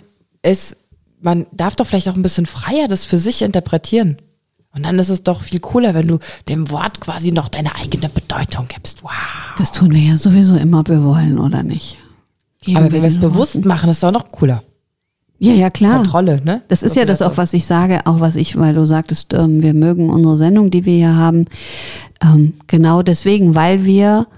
ist, man darf doch vielleicht auch ein bisschen freier das für sich interpretieren. Und dann ist es doch viel cooler, wenn du dem Wort quasi noch deine eigene Bedeutung gibst. Wow. Das tun wir ja sowieso immer, ob wir wollen oder nicht. Geben Aber wenn wir es bewusst machen, ist es auch noch cooler. Ja, ja, klar. Kontrolle, ne? Das ist ja das auch, was ich sage, auch was ich, weil du sagtest, ähm, wir mögen unsere Sendung, die wir hier haben. Ähm, genau deswegen, weil wir,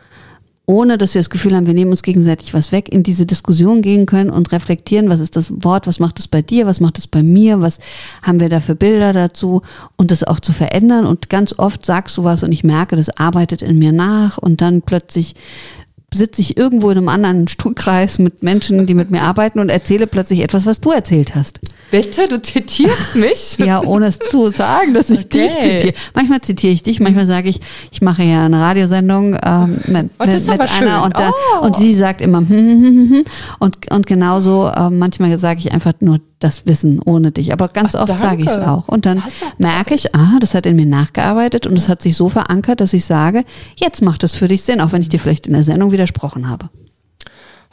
ohne dass wir das Gefühl haben, wir nehmen uns gegenseitig was weg, in diese Diskussion gehen können und reflektieren, was ist das Wort, was macht es bei dir, was macht es bei mir, was haben wir da für Bilder dazu und das auch zu verändern. Und ganz oft sagst du was und ich merke, das arbeitet in mir nach und dann plötzlich sitze ich irgendwo in einem anderen Stuhlkreis mit Menschen, die mit mir arbeiten und erzähle plötzlich etwas, was du erzählt hast. Bitte, du zitierst mich? Ja, ohne es zu sagen, dass ich Okay. dich zitiere. Manchmal zitiere ich dich, manchmal sage ich, ich mache ja eine Radiosendung ähm, mit, Oh, mit, mit einer und, da, Oh. und sie sagt immer hm, hm, hm, hm, und, und genauso ähm, manchmal sage ich einfach nur das Wissen ohne dich. Aber ganz Ach, oft sage ich es auch. Und dann ja merke ich, ah, das hat in mir nachgearbeitet und es hat sich so verankert, dass ich sage, jetzt macht es für dich Sinn, auch wenn ich dir vielleicht in der Sendung widersprochen habe.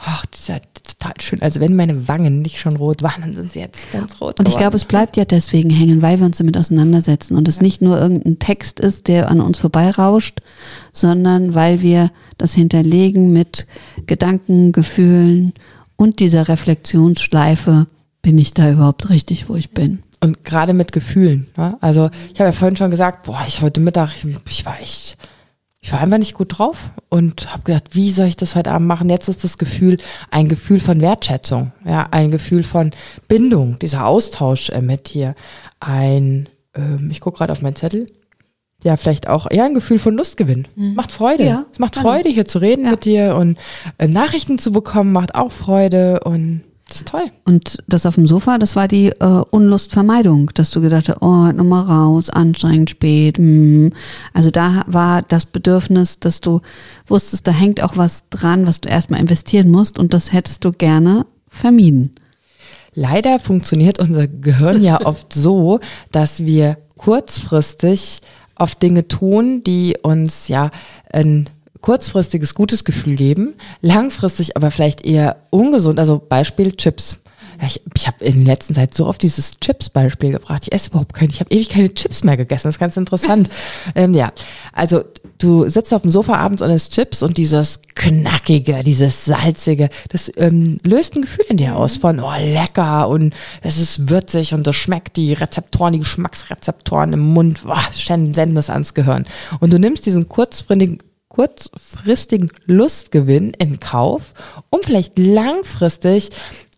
Ach, das ist ja total schön. Also wenn meine Wangen nicht schon rot waren, dann sind sie jetzt ganz rot. Und ich glaube, es bleibt ja deswegen hängen, weil wir uns damit auseinandersetzen und es nicht nur irgendein Text ist, der an uns vorbeirauscht, sondern weil wir das hinterlegen mit Gedanken, Gefühlen und dieser Reflexionsschleife, bin ich da überhaupt richtig, wo ich bin? Und gerade mit Gefühlen. Ne? Also ich habe ja vorhin schon gesagt, boah, ich heute Mittag, ich, ich war echt, ich war einfach nicht gut drauf und habe gedacht, wie soll ich das heute Abend machen? Jetzt ist das Gefühl ein Gefühl von Wertschätzung, ja, ein Gefühl von Bindung, dieser Austausch äh, mit dir, ein, ähm, ich gucke gerade auf meinen Zettel, ja, vielleicht auch ja ein Gefühl von Lustgewinn. Macht Freude. Ja, es macht. Freude, hier zu reden mit dir und äh, Nachrichten zu bekommen, macht auch Freude und das ist toll. Und das auf dem Sofa, das war die äh, Unlustvermeidung, dass du gedacht hast, oh, nochmal raus, anstrengend spät. Hm. Also da war das Bedürfnis, dass du wusstest, da hängt auch was dran, was du erstmal investieren musst und das hättest du gerne vermieden. Leider funktioniert unser Gehirn ja oft so, dass wir kurzfristig auf Dinge tun, die uns ja ein kurzfristiges gutes Gefühl geben, langfristig aber vielleicht eher ungesund. Also Beispiel Chips. Ich ich habe in der letzten Zeit so oft dieses Chips-Beispiel gebracht. Ich esse überhaupt keine, ich habe ewig keine Chips mehr gegessen. Das ist ganz interessant. ähm, ja, also du sitzt auf dem Sofa abends und isst Chips und dieses knackige, dieses salzige, das ähm, löst ein Gefühl in dir aus von oh lecker und es ist würzig und das schmeckt die Rezeptoren, die Geschmacksrezeptoren im Mund, oh, senden das ans Gehirn. Und du nimmst diesen kurzfristigen kurzfristigen Lustgewinn in Kauf, um vielleicht langfristig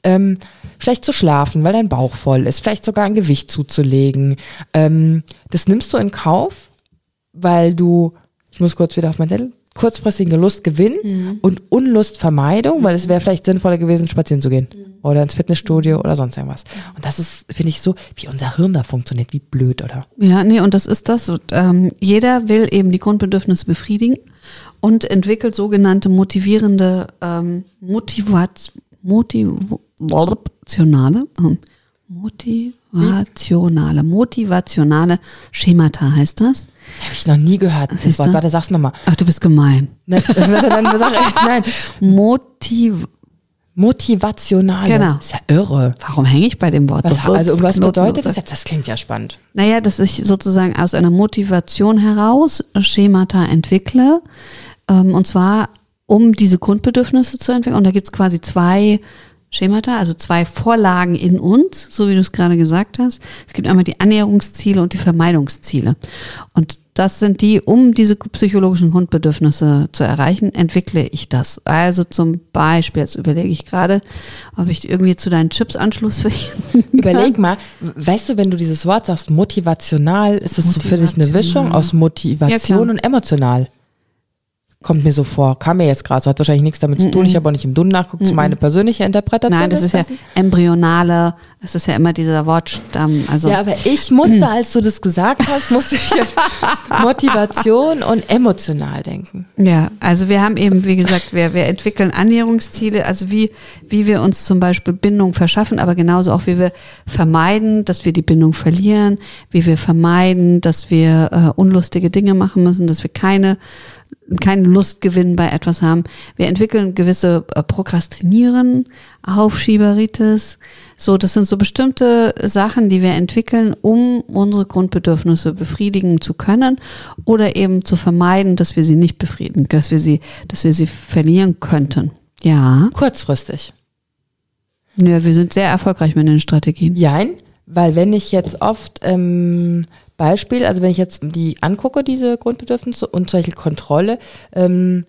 ähm, schlecht zu schlafen, weil dein Bauch voll ist, vielleicht sogar ein Gewicht zuzulegen. Ähm, das nimmst du in Kauf, weil du, ich muss kurz wieder auf mein Zettel, kurzfristigen Lustgewinn und Unlustvermeidung, weil es wäre vielleicht sinnvoller gewesen, spazieren zu gehen oder ins Fitnessstudio oder sonst irgendwas. Und das ist, finde ich, so, wie unser Hirn da funktioniert, wie blöd, oder? Ja, nee, und das ist das. Und, ähm, jeder will eben die Grundbedürfnisse befriedigen und entwickelt sogenannte motivierende ähm, Motivat, motivationale, ähm, motivationale, motivationale Schemata heißt das. Habe ich noch nie gehört. Das Wort, du? warte, sag's nochmal. Ach, du bist gemein. Ne, dann sag ich, nein. Motiv, Motivational. Genau. Ist ja irre. warum hänge ich bei dem Wort? Was, so also, was bedeutet das jetzt? Das klingt ja spannend. Naja, dass ich sozusagen aus einer Motivation heraus Schemata entwickle. Ähm, und zwar, um diese Grundbedürfnisse zu entwickeln. Und da gibt's quasi zwei Schemata, also zwei Vorlagen in uns, so wie du es gerade gesagt hast. Es gibt einmal die Annäherungsziele und die Vermeidungsziele. Und das sind die, um diese psychologischen Grundbedürfnisse zu erreichen, entwickle ich das. Also zum Beispiel, jetzt überlege ich gerade, ob ich irgendwie zu deinen Chips Anschluss finden Überleg mal, weißt du, wenn du dieses Wort sagst, motivational, ist das so für dich eine Mischung Motivational. aus Ja, Motivation klar. und emotional? Kommt mir so vor, kam mir jetzt gerade, so hat wahrscheinlich nichts damit zu tun. Ich habe auch nicht im Duden nachgeguckt, das ist meine persönliche Interpretation. Nein, das ist ja embryonale, das ist ja immer dieser Wortstamm. Also Ja, aber ich musste, als du das gesagt hast, musste ich Motivation und emotional denken. Ja, also wir haben eben, wie gesagt, wir, wir entwickeln Annäherungsziele, also wie, wie wir uns zum Beispiel Bindung verschaffen, aber genauso auch, wie wir vermeiden, dass wir die Bindung verlieren, wie wir vermeiden, dass wir äh, unlustige Dinge machen müssen, dass wir keine keinen Lustgewinn bei etwas haben. Wir entwickeln gewisse äh, Prokrastinieren, Aufschieberitis. So, das sind so bestimmte Sachen, die wir entwickeln, um unsere Grundbedürfnisse befriedigen zu können oder eben zu vermeiden, dass wir sie nicht befriedigen, dass wir sie, dass wir sie verlieren könnten. Ja. Kurzfristig. Ja, wir sind sehr erfolgreich mit den Strategien. Jein, weil wenn ich jetzt oft ähm, Beispiel, also wenn ich jetzt die angucke, diese Grundbedürfnisse und zum Beispiel Kontrolle, ähm,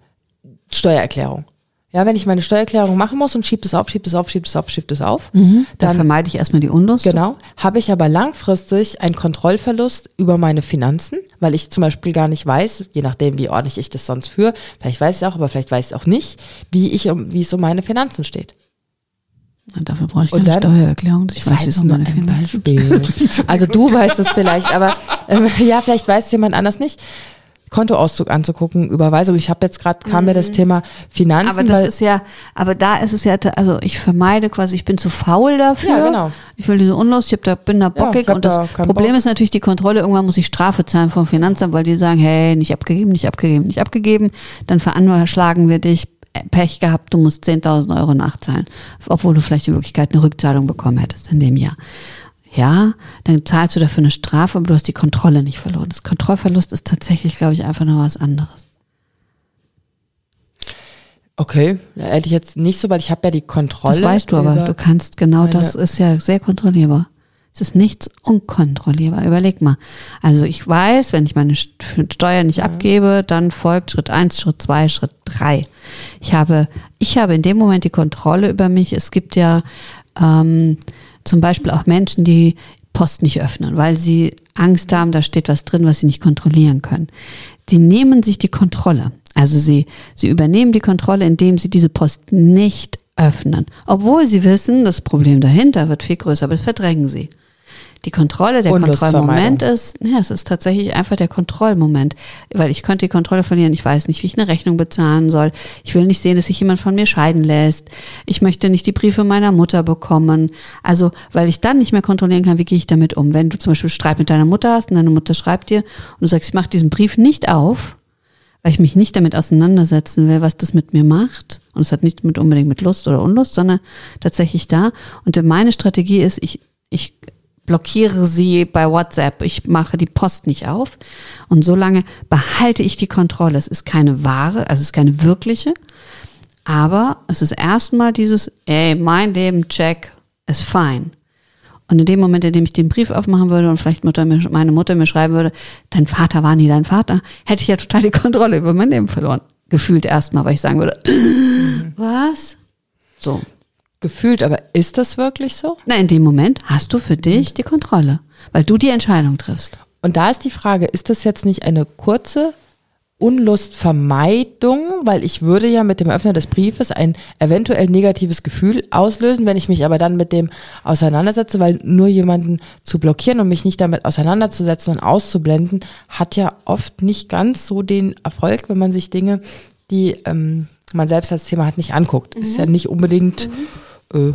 Steuererklärung. Ja, wenn ich meine Steuererklärung machen muss und schiebe das auf, schiebe das auf, schiebe das auf, schiebe das auf, Da dann vermeide ich erstmal die Unlust. Genau. Habe ich aber langfristig einen Kontrollverlust über meine Finanzen, weil ich zum Beispiel gar nicht weiß, je nachdem, wie ordentlich ich das sonst führe, vielleicht weiß ich es auch, aber vielleicht weiß ich es auch nicht, wie, ich, um- wie es um meine Finanzen steht. Und dafür brauche ich keine dann- Steuererklärung. Ich war weiß, jetzt nur meine ein Beispiel. Also du weißt es vielleicht, aber ähm, ja, vielleicht weiß es jemand anders nicht. Kontoauszug anzugucken, Überweisung. Ich habe jetzt gerade, kam mir das Thema Finanzen. Aber das ist ja, aber da ist es ja, also ich vermeide quasi, ich bin zu faul dafür. Ja, genau. Ich will diese Unlust, ich hab da, bin da bockig ich hab und das da Problem Bock. ist natürlich die Kontrolle. Irgendwann muss ich Strafe zahlen vom Finanzamt, weil die sagen, hey, nicht abgegeben, nicht abgegeben, nicht abgegeben. Dann veranschlagen wir dich. Pech gehabt, du musst 10.000 Euro nachzahlen, obwohl du vielleicht in Wirklichkeit eine Rückzahlung bekommen hättest in dem Jahr. Ja, dann zahlst du dafür eine Strafe, aber du hast die Kontrolle nicht verloren. Das Kontrollverlust ist tatsächlich, glaube ich, einfach noch was anderes. okay, ja, hätte ich jetzt nicht so, weil ich habe ja die Kontrolle. Das weißt du aber. Du kannst genau das ist ja sehr kontrollierbar. Es ist nichts unkontrollierbar. Überleg mal. Also ich weiß, wenn ich meine St- Steuer nicht abgebe, dann folgt Schritt eins, Schritt zwei, Schritt drei. Ich habe, ich habe in dem Moment die Kontrolle über mich. Es gibt ja ähm, zum Beispiel auch Menschen, die Post nicht öffnen, weil sie Angst haben, da steht was drin, was sie nicht kontrollieren können. Die nehmen sich die Kontrolle. Also sie, sie übernehmen die Kontrolle, indem sie diese Post nicht öffnen. Obwohl sie wissen, das Problem dahinter wird viel größer, aber das verdrängen sie. Die Kontrolle, der. Kontrollmoment ist, ja, es ist tatsächlich einfach der Kontrollmoment, weil ich könnte die Kontrolle verlieren. Ich weiß nicht, wie ich eine Rechnung bezahlen soll. Ich will nicht sehen, dass sich jemand von mir scheiden lässt. Ich möchte nicht die Briefe meiner Mutter bekommen. Also, weil ich dann nicht mehr kontrollieren kann, wie gehe ich damit um. Wenn du zum Beispiel Streit mit deiner Mutter hast und deine Mutter schreibt dir und du sagst, ich mache diesen Brief nicht auf, weil ich mich nicht damit auseinandersetzen will, was das mit mir macht. Und es hat nicht mit unbedingt mit Lust oder Unlust, sondern tatsächlich da. Und meine Strategie ist, ich, ich blockiere sie bei WhatsApp. Ich mache die Post nicht auf. Und solange behalte ich die Kontrolle. Es ist keine wahre, also es ist keine wirkliche. Aber es ist erstmal dieses, ey, mein Leben, check, ist fein. Und in dem Moment, in dem ich den Brief aufmachen würde und vielleicht Mutter mir, meine Mutter mir schreiben würde, dein Vater war nie dein Vater, hätte ich ja total die Kontrolle über mein Leben verloren. Gefühlt erstmal, weil ich sagen würde, was? So. Gefühlt, aber ist das wirklich so? Na, in dem Moment hast du für dich die Kontrolle, weil du die Entscheidung triffst. Und da ist die Frage, ist das jetzt nicht eine kurze Unlustvermeidung, weil ich würde ja mit dem Öffnen des Briefes ein eventuell negatives Gefühl auslösen, wenn ich mich aber dann mit dem auseinandersetze, weil nur jemanden zu blockieren und mich nicht damit auseinanderzusetzen und auszublenden, hat ja oft nicht ganz so den Erfolg, wenn man sich Dinge, die ähm, man selbst als Thema hat, nicht anguckt. Ist ja nicht unbedingt äh,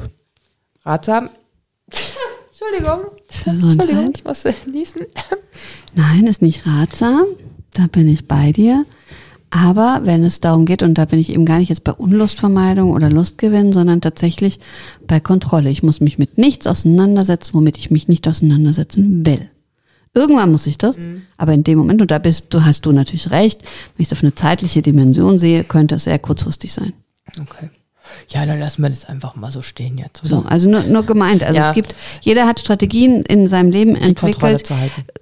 ratsam. Entschuldigung. Gesundheit. Entschuldigung, ich muss äh, niesen. Nein, ist nicht ratsam. Da bin ich bei dir. Aber wenn es darum geht, und da bin ich eben gar nicht jetzt bei Unlustvermeidung oder Lustgewinn, sondern tatsächlich bei Kontrolle. Ich muss mich mit nichts auseinandersetzen, womit ich mich nicht auseinandersetzen will. Irgendwann muss ich das, aber in dem Moment, und da bist du, hast du natürlich recht, wenn ich es auf eine zeitliche Dimension sehe, könnte es sehr kurzfristig sein. Okay. Ja, dann lassen wir das einfach mal so stehen jetzt. So, also nur, nur gemeint. Also Ja. es gibt, jeder hat Strategien in seinem Leben Kontrolle entwickelt, zu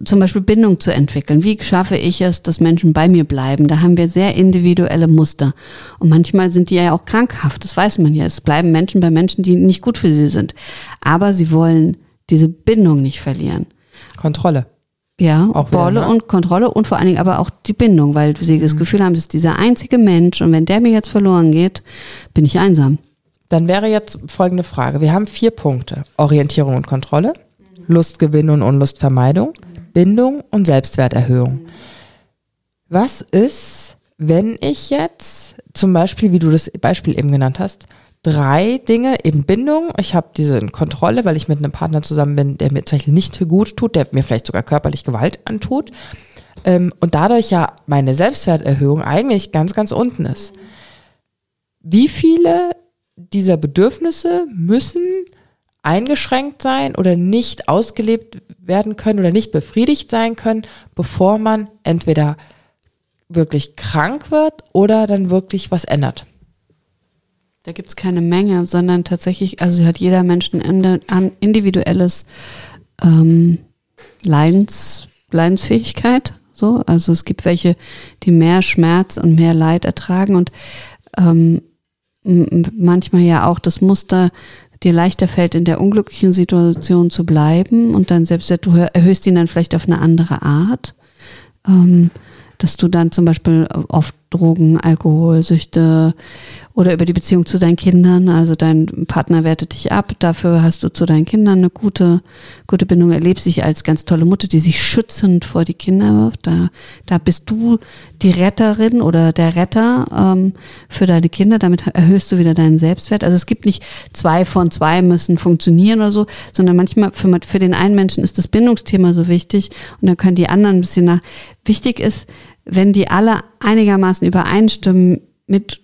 zum Beispiel Bindung zu entwickeln. Wie schaffe ich es, dass Menschen bei mir bleiben? Da haben wir sehr individuelle Muster. Und manchmal sind die ja auch krankhaft, das weiß man ja. Es bleiben Menschen bei Menschen, die nicht gut für sie sind. Aber sie wollen diese Bindung nicht verlieren. Kontrolle. Ja, Auch wieder, ne? und Kontrolle und vor allen Dingen aber auch die Bindung, weil sie Mhm. das Gefühl haben, das ist dieser einzige Mensch und wenn der mir jetzt verloren geht, bin ich einsam. Dann wäre jetzt folgende Frage. Wir haben vier Punkte. Orientierung und Kontrolle, Lustgewinn und Unlustvermeidung, Bindung und Selbstwerterhöhung. Was ist, wenn ich jetzt zum Beispiel, wie du das Beispiel eben genannt hast, drei Dinge, eben Bindung, ich habe diese Kontrolle, weil ich mit einem Partner zusammen bin, der mir zum Beispiel nicht gut tut, der mir vielleicht sogar körperlich Gewalt antut ähm, und dadurch ja meine Selbstwerterhöhung eigentlich ganz, ganz unten ist. Wie viele dieser Bedürfnisse müssen eingeschränkt sein oder nicht ausgelebt werden können oder nicht befriedigt sein können, bevor man entweder wirklich krank wird oder dann wirklich was ändert. Da gibt's keine Menge, sondern tatsächlich, also hat jeder Mensch ein individuelles ähm, Leidens, Leidensfähigkeit. So, also es gibt welche, die mehr Schmerz und mehr Leid ertragen und ähm, manchmal ja auch das Muster dir leichter fällt, in der unglücklichen Situation zu bleiben und dann selbst du erhöhst ihn dann vielleicht auf eine andere Art. Ähm, dass du dann zum Beispiel oft Drogen, Alkoholsüchte oder über die Beziehung zu deinen Kindern, also dein Partner wertet dich ab, dafür hast du zu deinen Kindern eine gute, gute Bindung, erlebst dich als ganz tolle Mutter, die sich schützend vor die Kinder wirft. Da, da bist du die Retterin oder der Retter ähm, für deine Kinder, damit erhöhst du wieder deinen Selbstwert. Also es gibt nicht zwei von zwei müssen funktionieren oder so, sondern manchmal für, für den einen Menschen ist das Bindungsthema so wichtig und dann können die anderen ein bisschen nach. Wichtig ist, wenn die alle einigermaßen übereinstimmen mit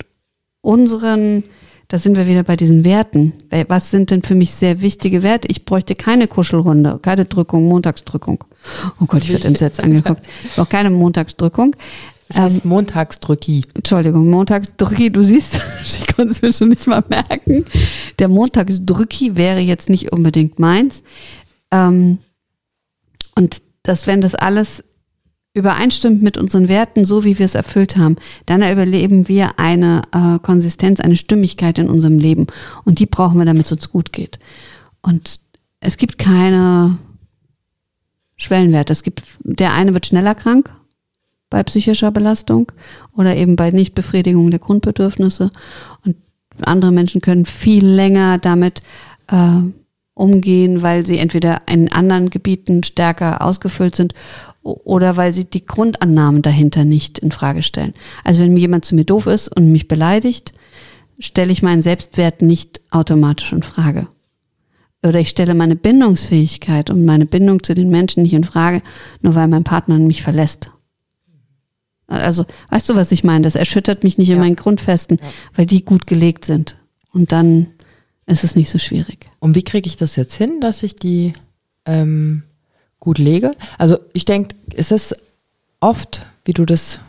unseren, da sind wir wieder bei diesen Werten. Was sind denn für mich sehr wichtige Werte? Ich bräuchte keine Kuschelrunde, keine Drückung, Montagsdrückung. Oh Gott, ich werde entsetzt angeguckt. Brauche keine Montagsdrückung. Das heißt ähm, Montagsdrücki. Entschuldigung, Montagsdrücki, du siehst, ich konnte es mir schon nicht mal merken. Der Montagsdrücki wäre jetzt nicht unbedingt meins. Ähm, und dass wenn das alles übereinstimmt mit unseren Werten, so wie wir es erfüllt haben, dann erleben wir eine äh, Konsistenz, eine Stimmigkeit in unserem Leben. Und die brauchen wir, damit es uns gut geht. Und es gibt keine Schwellenwerte. Es gibt, der eine wird schneller krank bei psychischer Belastung oder eben bei Nichtbefriedigung der Grundbedürfnisse. Und andere Menschen können viel länger damit äh, umgehen, weil sie entweder in anderen Gebieten stärker ausgefüllt sind oder weil sie die Grundannahmen dahinter nicht in Frage stellen. Also wenn jemand zu mir doof ist und mich beleidigt, stelle ich meinen Selbstwert nicht automatisch in Frage. Oder ich stelle meine Bindungsfähigkeit und meine Bindung zu den Menschen nicht in Frage, nur weil mein Partner mich verlässt. Also, weißt du, was ich meine? Das erschüttert mich nicht ja. in meinen Grundfesten, ja. weil die gut gelegt sind. Und dann ist es nicht so schwierig. Und wie kriege ich das jetzt hin, dass ich die ähm, gut lege. Also ich denke, es ist oft, wie du das,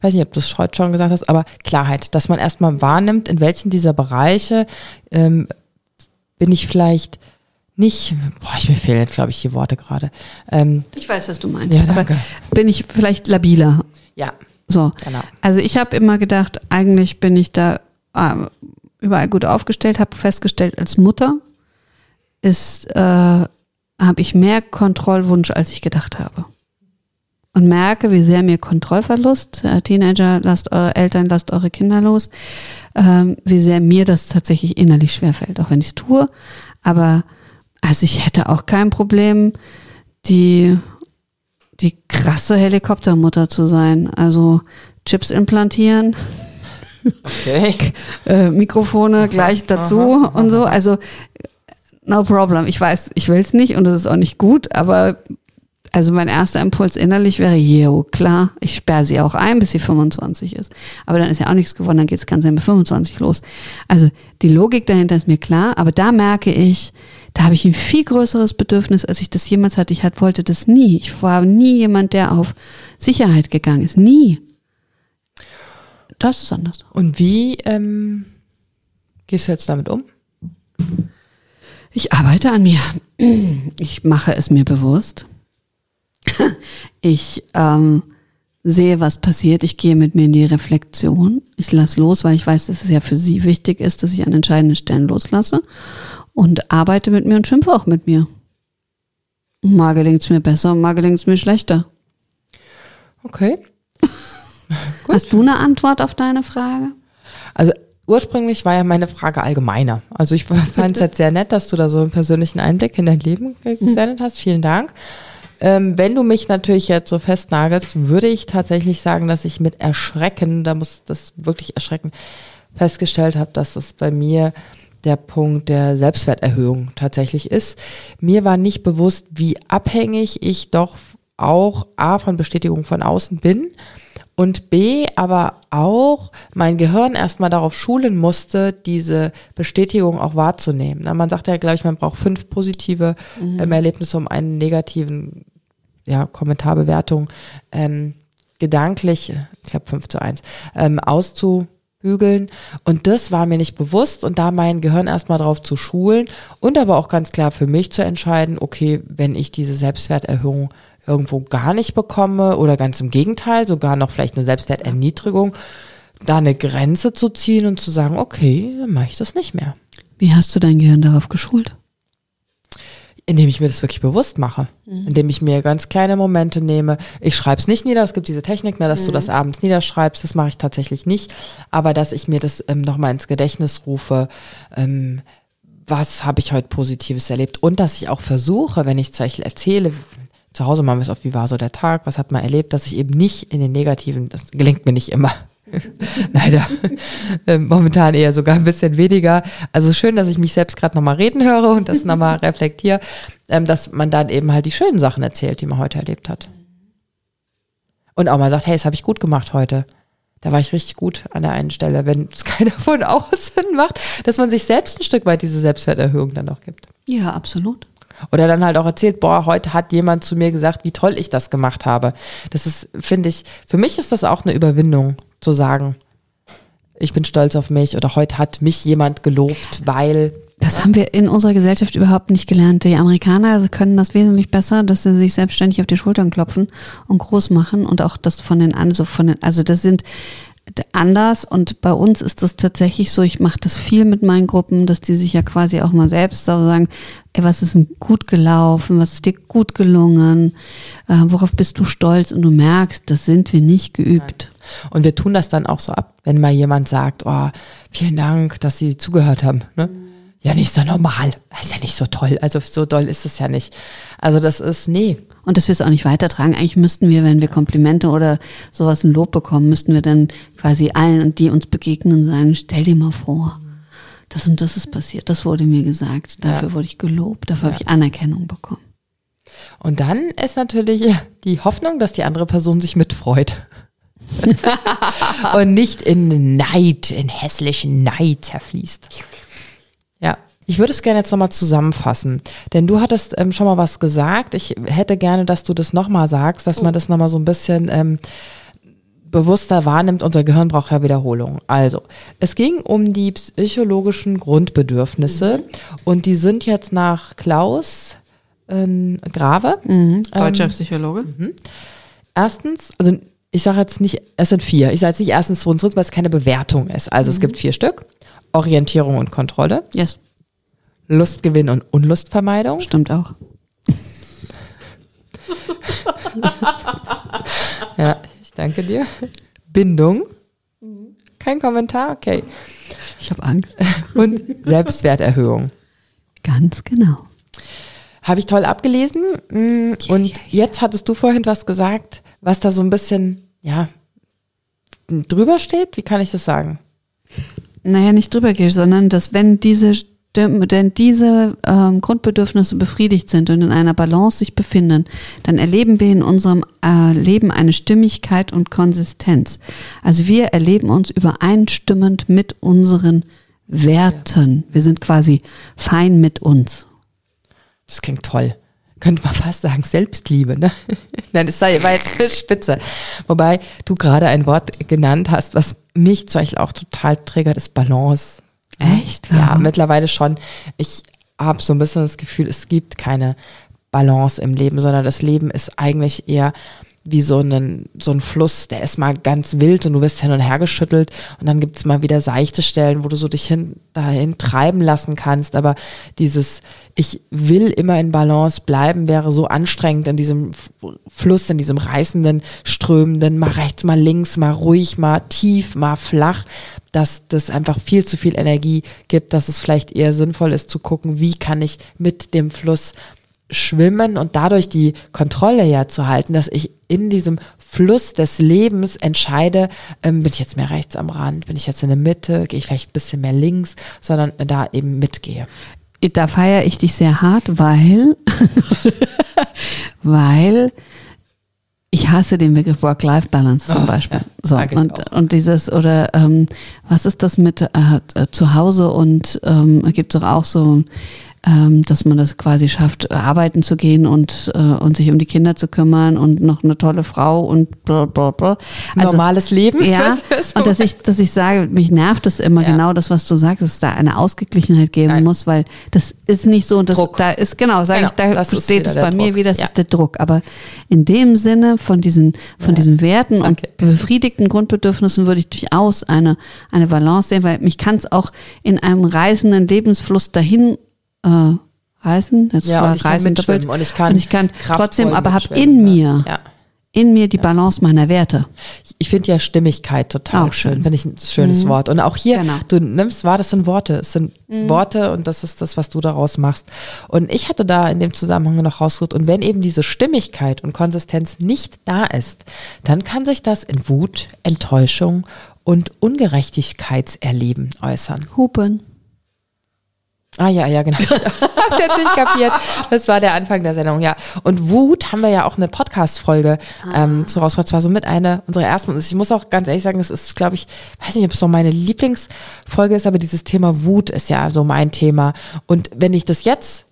weiß nicht, ob du es heute schon gesagt hast, aber Klarheit, dass man erstmal wahrnimmt, in welchen dieser Bereiche ähm, bin ich vielleicht nicht, boah, ich mir fehlen jetzt, glaube ich, die Worte gerade. Ähm, ich weiß, was du meinst. Ja, danke. bin ich vielleicht labiler? Ja. So. Genau. Also ich habe immer gedacht, eigentlich bin ich da äh, überall gut aufgestellt, habe festgestellt, als Mutter ist äh, habe ich mehr Kontrollwunsch, als ich gedacht habe. Und merke, wie sehr mir Kontrollverlust, äh, Teenager, lasst eure Eltern, lasst eure Kinder los, ähm, wie sehr mir das tatsächlich innerlich schwerfällt, auch wenn ich es tue. Aber also ich hätte auch kein Problem, die, die krasse Helikoptermutter zu sein. Also Chips implantieren. Okay. äh, Mikrofone gleich dazu aha, aha. und so. Also no problem. Ich weiß, ich will es nicht und es ist auch nicht gut, aber also mein erster Impuls innerlich wäre, jo, klar, ich sperre sie auch ein, bis sie 25 ist. Aber dann ist ja auch nichts geworden, dann geht es ganz mit 25 los. Also die Logik dahinter ist mir klar, aber da merke ich, da habe ich ein viel größeres Bedürfnis, als ich das jemals hatte. Ich wollte das nie. Ich war nie jemand, der auf Sicherheit gegangen ist. Nie. Das ist anders. Und wie ähm, gehst du jetzt damit um? Ich arbeite an mir. Ich mache es mir bewusst. Ich ähm, sehe, was passiert. Ich gehe mit mir in die Reflexion. Ich lasse los, weil ich weiß, dass es ja für sie wichtig ist, dass ich an entscheidenden Stellen loslasse. Und arbeite mit mir und schimpfe auch mit mir. Mal gelingt es mir besser und mal gelingt es mir schlechter. Okay. Hast du eine Antwort auf deine Frage? Also ursprünglich war ja meine Frage allgemeiner. Also ich fand es jetzt sehr nett, dass du da so einen persönlichen Einblick in dein Leben gesendet hast. Vielen Dank. Ähm, wenn du mich natürlich jetzt so festnagelst, würde ich tatsächlich sagen, dass ich mit Erschrecken, da muss das wirklich erschrecken, festgestellt habe, dass es bei mir der Punkt der Selbstwerterhöhung tatsächlich ist. Mir war nicht bewusst, wie abhängig ich doch auch A von Bestätigung von außen bin und B, aber auch mein Gehirn erstmal darauf schulen musste, diese Bestätigung auch wahrzunehmen. Na, man sagt ja, glaube ich, man braucht fünf positive mhm. ähm, Erlebnisse, um einen negativen ja, Kommentarbewertung ähm, gedanklich, ich glaube 5 zu 1, ähm, auszubügeln. Und das war mir nicht bewusst und da mein Gehirn erstmal drauf zu schulen und aber auch ganz klar für mich zu entscheiden, okay, wenn ich diese Selbstwerterhöhung irgendwo gar nicht bekomme oder ganz im Gegenteil, sogar noch vielleicht eine Selbstwerterniedrigung, da eine Grenze zu ziehen und zu sagen, okay, dann mache ich das nicht mehr. Wie hast du dein Gehirn darauf geschult? Indem ich mir das wirklich bewusst mache. Mhm. Indem ich mir ganz kleine Momente nehme. Ich schreibe es nicht nieder. Es gibt diese Technik, ne, dass mhm. du das abends niederschreibst. Das mache ich tatsächlich nicht. Aber dass ich mir das ähm, nochmal ins Gedächtnis rufe, ähm, was habe ich heute Positives erlebt? Und dass ich auch versuche, wenn ich zum Beispiel erzähle, zu Hause machen wir es oft, wie war so der Tag, was hat man erlebt, dass ich eben nicht in den negativen, das gelingt mir nicht immer, Leider. Ähm, momentan eher sogar ein bisschen weniger. Also schön, dass ich mich selbst gerade nochmal reden höre und das nochmal reflektiere, ähm, dass man dann eben halt die schönen Sachen erzählt, die man heute erlebt hat. Und auch mal sagt, hey, das habe ich gut gemacht heute. Da war ich richtig gut an der einen Stelle, wenn es keiner von außen macht, dass man sich selbst ein Stück weit diese Selbstwerterhöhung dann auch gibt. Ja, absolut. Oder dann halt auch erzählt, boah, heute hat jemand zu mir gesagt, wie toll ich das gemacht habe. Das ist, finde ich, für mich ist das auch eine Überwindung, zu sagen, ich bin stolz auf mich oder heute hat mich jemand gelobt, weil. Das haben wir in unserer Gesellschaft überhaupt nicht gelernt. Die Amerikaner können das wesentlich besser, dass sie sich selbstständig auf die Schultern klopfen und groß machen und auch das von den, also von den, also das sind, anders und bei uns ist das tatsächlich so, ich mache das viel mit meinen Gruppen, dass die sich ja quasi auch mal selbst sagen, ey, was ist denn gut gelaufen, was ist dir gut gelungen, äh, worauf bist du stolz und du merkst, das sind wir nicht geübt. Und wir tun das dann auch so ab, wenn mal jemand sagt, oh, vielen Dank, dass Sie zugehört haben. Ne? Ja, nicht so normal. Das ist ja nicht so toll. Also so doll ist es ja nicht. Also das ist, nee, und dass wir es auch nicht weitertragen. Eigentlich müssten wir, wenn wir Komplimente oder sowas ein Lob bekommen, müssten wir dann quasi allen, die uns begegnen, sagen, stell dir mal vor, das und das ist passiert, das wurde mir gesagt, dafür ja. wurde ich gelobt, dafür ja. habe ich Anerkennung bekommen. Und dann ist natürlich die Hoffnung, dass die andere Person sich mitfreut. und nicht in Neid, in hässlichen Neid zerfließt. Ich würde es gerne jetzt nochmal zusammenfassen, denn du hattest ähm, schon mal was gesagt. Ich hätte gerne, dass du das nochmal sagst, dass man das nochmal so ein bisschen ähm, bewusster wahrnimmt. Unser Gehirn braucht ja Wiederholung. Also, es ging um die psychologischen Grundbedürfnisse mhm. und die sind jetzt nach Klaus äh, Grave. Mhm. Deutscher ähm, Psychologe. Mhm. Erstens, also ich sage jetzt nicht, es sind vier. Ich sage jetzt nicht erstens, zweitens, drittens, weil es keine Bewertung ist. Also es mhm. gibt vier Stück. Orientierung und Kontrolle. Yes. Lustgewinn und Unlustvermeidung. Stimmt auch. ja, ich danke dir. Bindung. Kein Kommentar, okay. Ich habe Angst. Und Selbstwerterhöhung. Ganz genau. Habe ich toll abgelesen. Mm, und jetzt hattest du vorhin was gesagt, was da so ein bisschen, ja, drüber steht. Wie kann ich das sagen? Naja, nicht drüber geht, sondern dass wenn diese denn diese ähm, Grundbedürfnisse befriedigt sind und in einer Balance sich befinden, dann erleben wir in unserem äh, Leben eine Stimmigkeit und Konsistenz. Also wir erleben uns übereinstimmend mit unseren Werten. Wir sind quasi fein mit uns. Das klingt toll. Könnte man fast sagen, Selbstliebe, ne? Nein, das war jetzt eine Spitze. Wobei du gerade ein Wort genannt hast, was mich zum Beispiel auch total triggert, ist Balance. Echt? Ja, ja mittlerweile schon. Ich habe so ein bisschen das Gefühl, es gibt keine Balance im Leben, sondern das Leben ist eigentlich eher wie so ein, so ein Fluss, der ist mal ganz wild und du wirst hin und her geschüttelt und dann gibt es mal wieder seichte Stellen, wo du so dich hin, dahin treiben lassen kannst. Aber dieses, ich will immer in Balance bleiben, wäre so anstrengend in diesem Fluss, in diesem reißenden, strömenden, mal rechts, mal links, mal ruhig, mal tief, mal flach, dass das einfach viel zu viel Energie gibt, dass es vielleicht eher sinnvoll ist zu gucken, wie kann ich mit dem Fluss schwimmen und dadurch die Kontrolle ja zu halten, dass ich in diesem Fluss des Lebens entscheide, ähm, bin ich jetzt mehr rechts am Rand, bin ich jetzt in der Mitte, gehe ich vielleicht ein bisschen mehr links, sondern da eben mitgehe. Da feiere ich dich sehr hart, weil, weil ich hasse den Begriff Work-Life-Balance zum oh, Beispiel. Ja, so und, und dieses oder ähm, was ist das mit äh, zu Hause und ähm, gibt es doch auch so ähm, dass man das quasi schafft, arbeiten zu gehen und, äh, und sich um die Kinder zu kümmern und noch eine tolle Frau und bla bla bla. Also, Normales Leben. Ja, und dass ich, dass ich sage, mich nervt es immer Ja. genau das, was du sagst, dass es da eine Ausgeglichenheit geben Nein. muss, weil das ist nicht so und das, Druck. da ist, genau, sage Genau, ich, da steht es bei mir Druck. wieder, das Ja. ist der Druck. Aber in dem Sinne von diesen, von diesen Werten und Okay. befriedigten Grundbedürfnissen würde ich durchaus eine, eine Balance sehen, weil mich kann es auch in einem reißenden Lebensfluss dahin äh, reißen. Das Ja, war und ich kann reißend doppelt. und ich kann und ich kann trotzdem, aber habe in ja. mir, Ja. in mir die Balance meiner Werte. Ich finde ja Stimmigkeit total Auch schön. Finde ich ein schönes Wort. Und auch hier, Genau. du nimmst wahr, das sind Worte. Es sind Worte und das ist das, was du daraus machst. Und ich hatte da in dem Zusammenhang noch rausgesucht, und wenn eben diese Stimmigkeit und Konsistenz nicht da ist, dann kann sich das in Wut, Enttäuschung und Ungerechtigkeitserleben äußern. Hupen. Ah ja, ja, genau. Hab's jetzt nicht kapiert. Das war der Anfang der Sendung, ja. Und Wut haben wir ja auch eine Podcast-Folge ähm, zu rausgebracht. Das war so mit einer unserer ersten. Und ich muss auch ganz ehrlich sagen, das ist, glaube ich, weiß nicht, ob es noch meine Lieblingsfolge ist, aber dieses Thema Wut ist ja so mein Thema. Und wenn ich das jetzt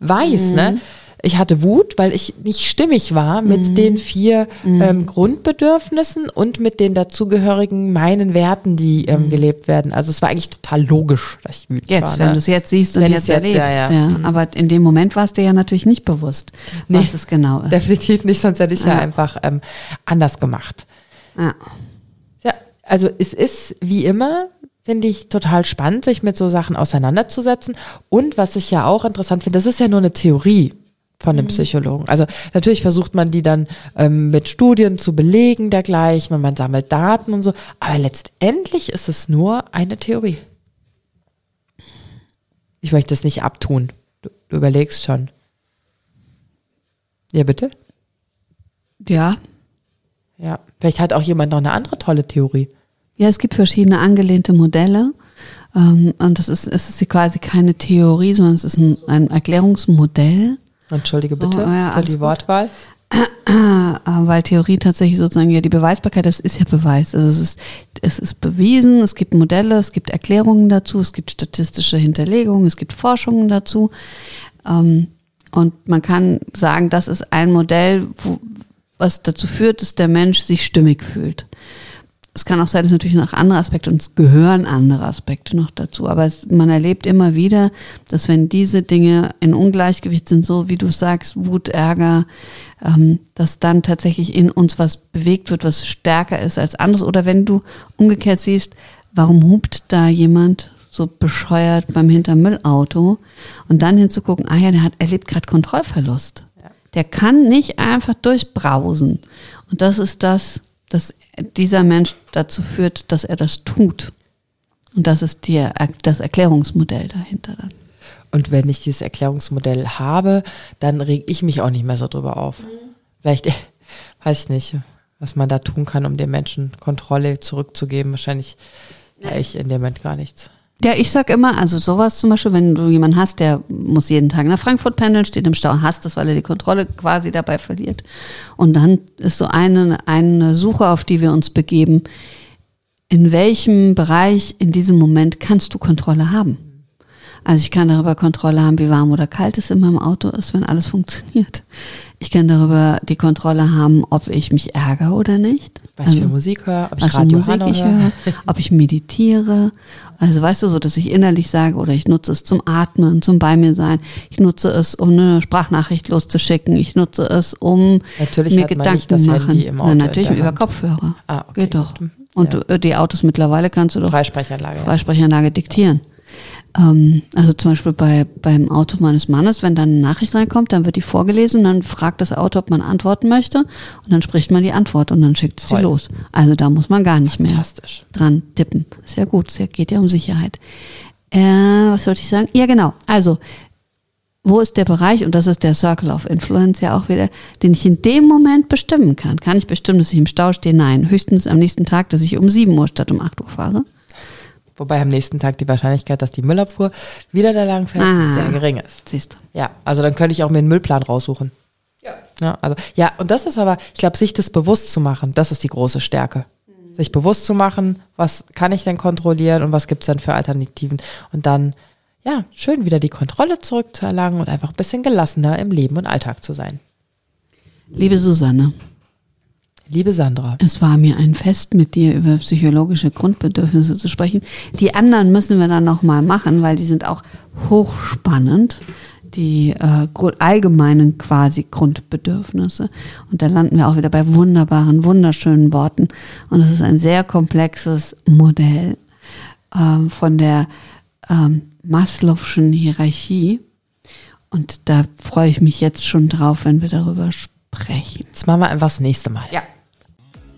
weiß, ne, ich hatte Wut, weil ich nicht stimmig war mit den vier ähm, Grundbedürfnissen und mit den dazugehörigen meinen Werten, die ähm, gelebt werden. Also es war eigentlich total logisch, dass ich wütend war. Jetzt, ne? wenn du es jetzt siehst und Wenn jetzt jetzt, erlebst. ja, Ja, ja. Aber in dem Moment war es dir ja natürlich nicht bewusst, Nee. was es genau ist. Definitiv nicht, sonst hätte ich ja, Ja. einfach ähm, anders gemacht. Ja. Ja, also es ist wie immer, finde ich, total spannend, sich mit so Sachen auseinanderzusetzen. Und was ich ja auch interessant finde, das ist ja nur eine Theorie von einem Psychologen. Also natürlich versucht man die dann ähm, mit Studien zu belegen dergleichen und man sammelt Daten und so. Aber letztendlich ist es nur eine Theorie. Ich möchte das nicht abtun. Du, du überlegst schon. Ja, bitte? ja. Ja, vielleicht hat auch jemand noch eine andere tolle Theorie. Ja, es gibt verschiedene angelehnte Modelle. Ähm, und das ist, es ist quasi keine Theorie, sondern es ist ein, ein Erklärungsmodell. Entschuldige bitte Oh, ja, für die gut. Wortwahl. Ah, weil Theorie tatsächlich sozusagen ja die Beweisbarkeit, das ist ja Beweis. Also es ist, es ist bewiesen, es gibt Modelle, es gibt Erklärungen dazu, es gibt statistische Hinterlegungen, es gibt Forschungen dazu. Ähm, und man kann sagen, das ist ein Modell, wo, was dazu führt, dass der Mensch sich stimmig fühlt. Es kann auch sein, dass natürlich noch andere Aspekte und es gehören andere Aspekte noch dazu. Aber es, man erlebt immer wieder, dass wenn diese Dinge in Ungleichgewicht sind, so wie du sagst, Wut, Ärger, ähm, dass dann tatsächlich in uns was bewegt wird, was stärker ist als anderes. Oder wenn du umgekehrt siehst, warum hupt da jemand so bescheuert beim Hintermüllauto und dann hinzugucken, ah ja, der hat erlebt gerade Kontrollverlust. Der kann nicht einfach durchbrausen. Und das ist das, dass dieser Mensch dazu führt, dass er das tut. Und das ist die, das Erklärungsmodell dahinter dann. Und wenn ich dieses Erklärungsmodell habe, dann reg ich mich auch nicht mehr so drüber auf. Vielleicht, weiß ich nicht, was man da tun kann, um den Menschen Kontrolle zurückzugeben. Wahrscheinlich ja. ich in dem Moment gar nichts. Ja, ich sag immer, also sowas zum Beispiel, wenn du jemanden hast, der muss jeden Tag nach Frankfurt pendeln, steht im Stau, hasst das, weil er die Kontrolle quasi dabei verliert. Und dann ist so eine, eine Suche, auf die wir uns begeben. In welchem Bereich in diesem Moment kannst du Kontrolle haben? Also ich kann darüber Kontrolle haben, wie warm oder kalt es in meinem Auto ist, wenn alles funktioniert. Ich kann darüber die Kontrolle haben, ob ich mich ärgere oder nicht. Was ich für Musik höre, ob ich Radio Musik ich höre. ob ich meditiere. Also weißt du so, dass ich innerlich sage, oder ich nutze es zum Atmen, zum bei mir sein. Ich nutze es, um eine Sprachnachricht loszuschicken. Ich nutze es, um Natürlich mir Gedanken das machen. Handy im Auto Na, natürlich über Hand. Kopfhörer. Ah, okay, Geht doch. Mhm. Und Ja. du, die Autos mittlerweile kannst du doch Freisprechanlage. Ja. Freisprechanlage diktieren. Ähm, also zum Beispiel bei, beim Auto meines Mannes, wenn dann eine Nachricht reinkommt, dann wird die vorgelesen dann fragt das Auto, ob man antworten möchte und dann spricht man die Antwort und dann schickt es sie los. Also da muss man gar nicht mehr dran tippen. Ja gut, es geht ja um Sicherheit. Äh, was sollte ich sagen? Ja, genau. Also, wo ist der Bereich, und das ist der Circle of Influence ja auch wieder, den ich in dem Moment bestimmen kann? Kann ich bestimmen, dass ich im Stau stehe? Nein. Höchstens am nächsten Tag, dass ich um 7 Uhr statt um 8 Uhr fahre. Wobei am nächsten Tag die Wahrscheinlichkeit, dass die Müllabfuhr wieder da lang fährt, Ah. sehr gering ist. Siehst du. Ja, also dann könnte ich auch mir einen Müllplan raussuchen. Ja. Ja, also, ja, und das ist aber, ich glaube, sich das bewusst zu machen, das ist die große Stärke. Sich bewusst zu machen, was kann ich denn kontrollieren und was gibt es denn für Alternativen. Und dann, ja, schön wieder die Kontrolle zurückzuerlangen und einfach ein bisschen gelassener im Leben und Alltag zu sein. Liebe Susanne, Liebe Sandra, es war mir ein Fest, mit dir über psychologische Grundbedürfnisse zu sprechen. Die anderen müssen wir dann nochmal machen, weil die sind auch hochspannend. Die äh, allgemeinen quasi Grundbedürfnisse. Und da landen wir auch wieder bei wunderbaren, wunderschönen Worten. Und es ist ein sehr komplexes Modell ähm, von der ähm, Maslow'schen Hierarchie. Und da freue ich mich jetzt schon drauf, wenn wir darüber sprechen. jetzt machen wir einfach das nächste Mal. Ja.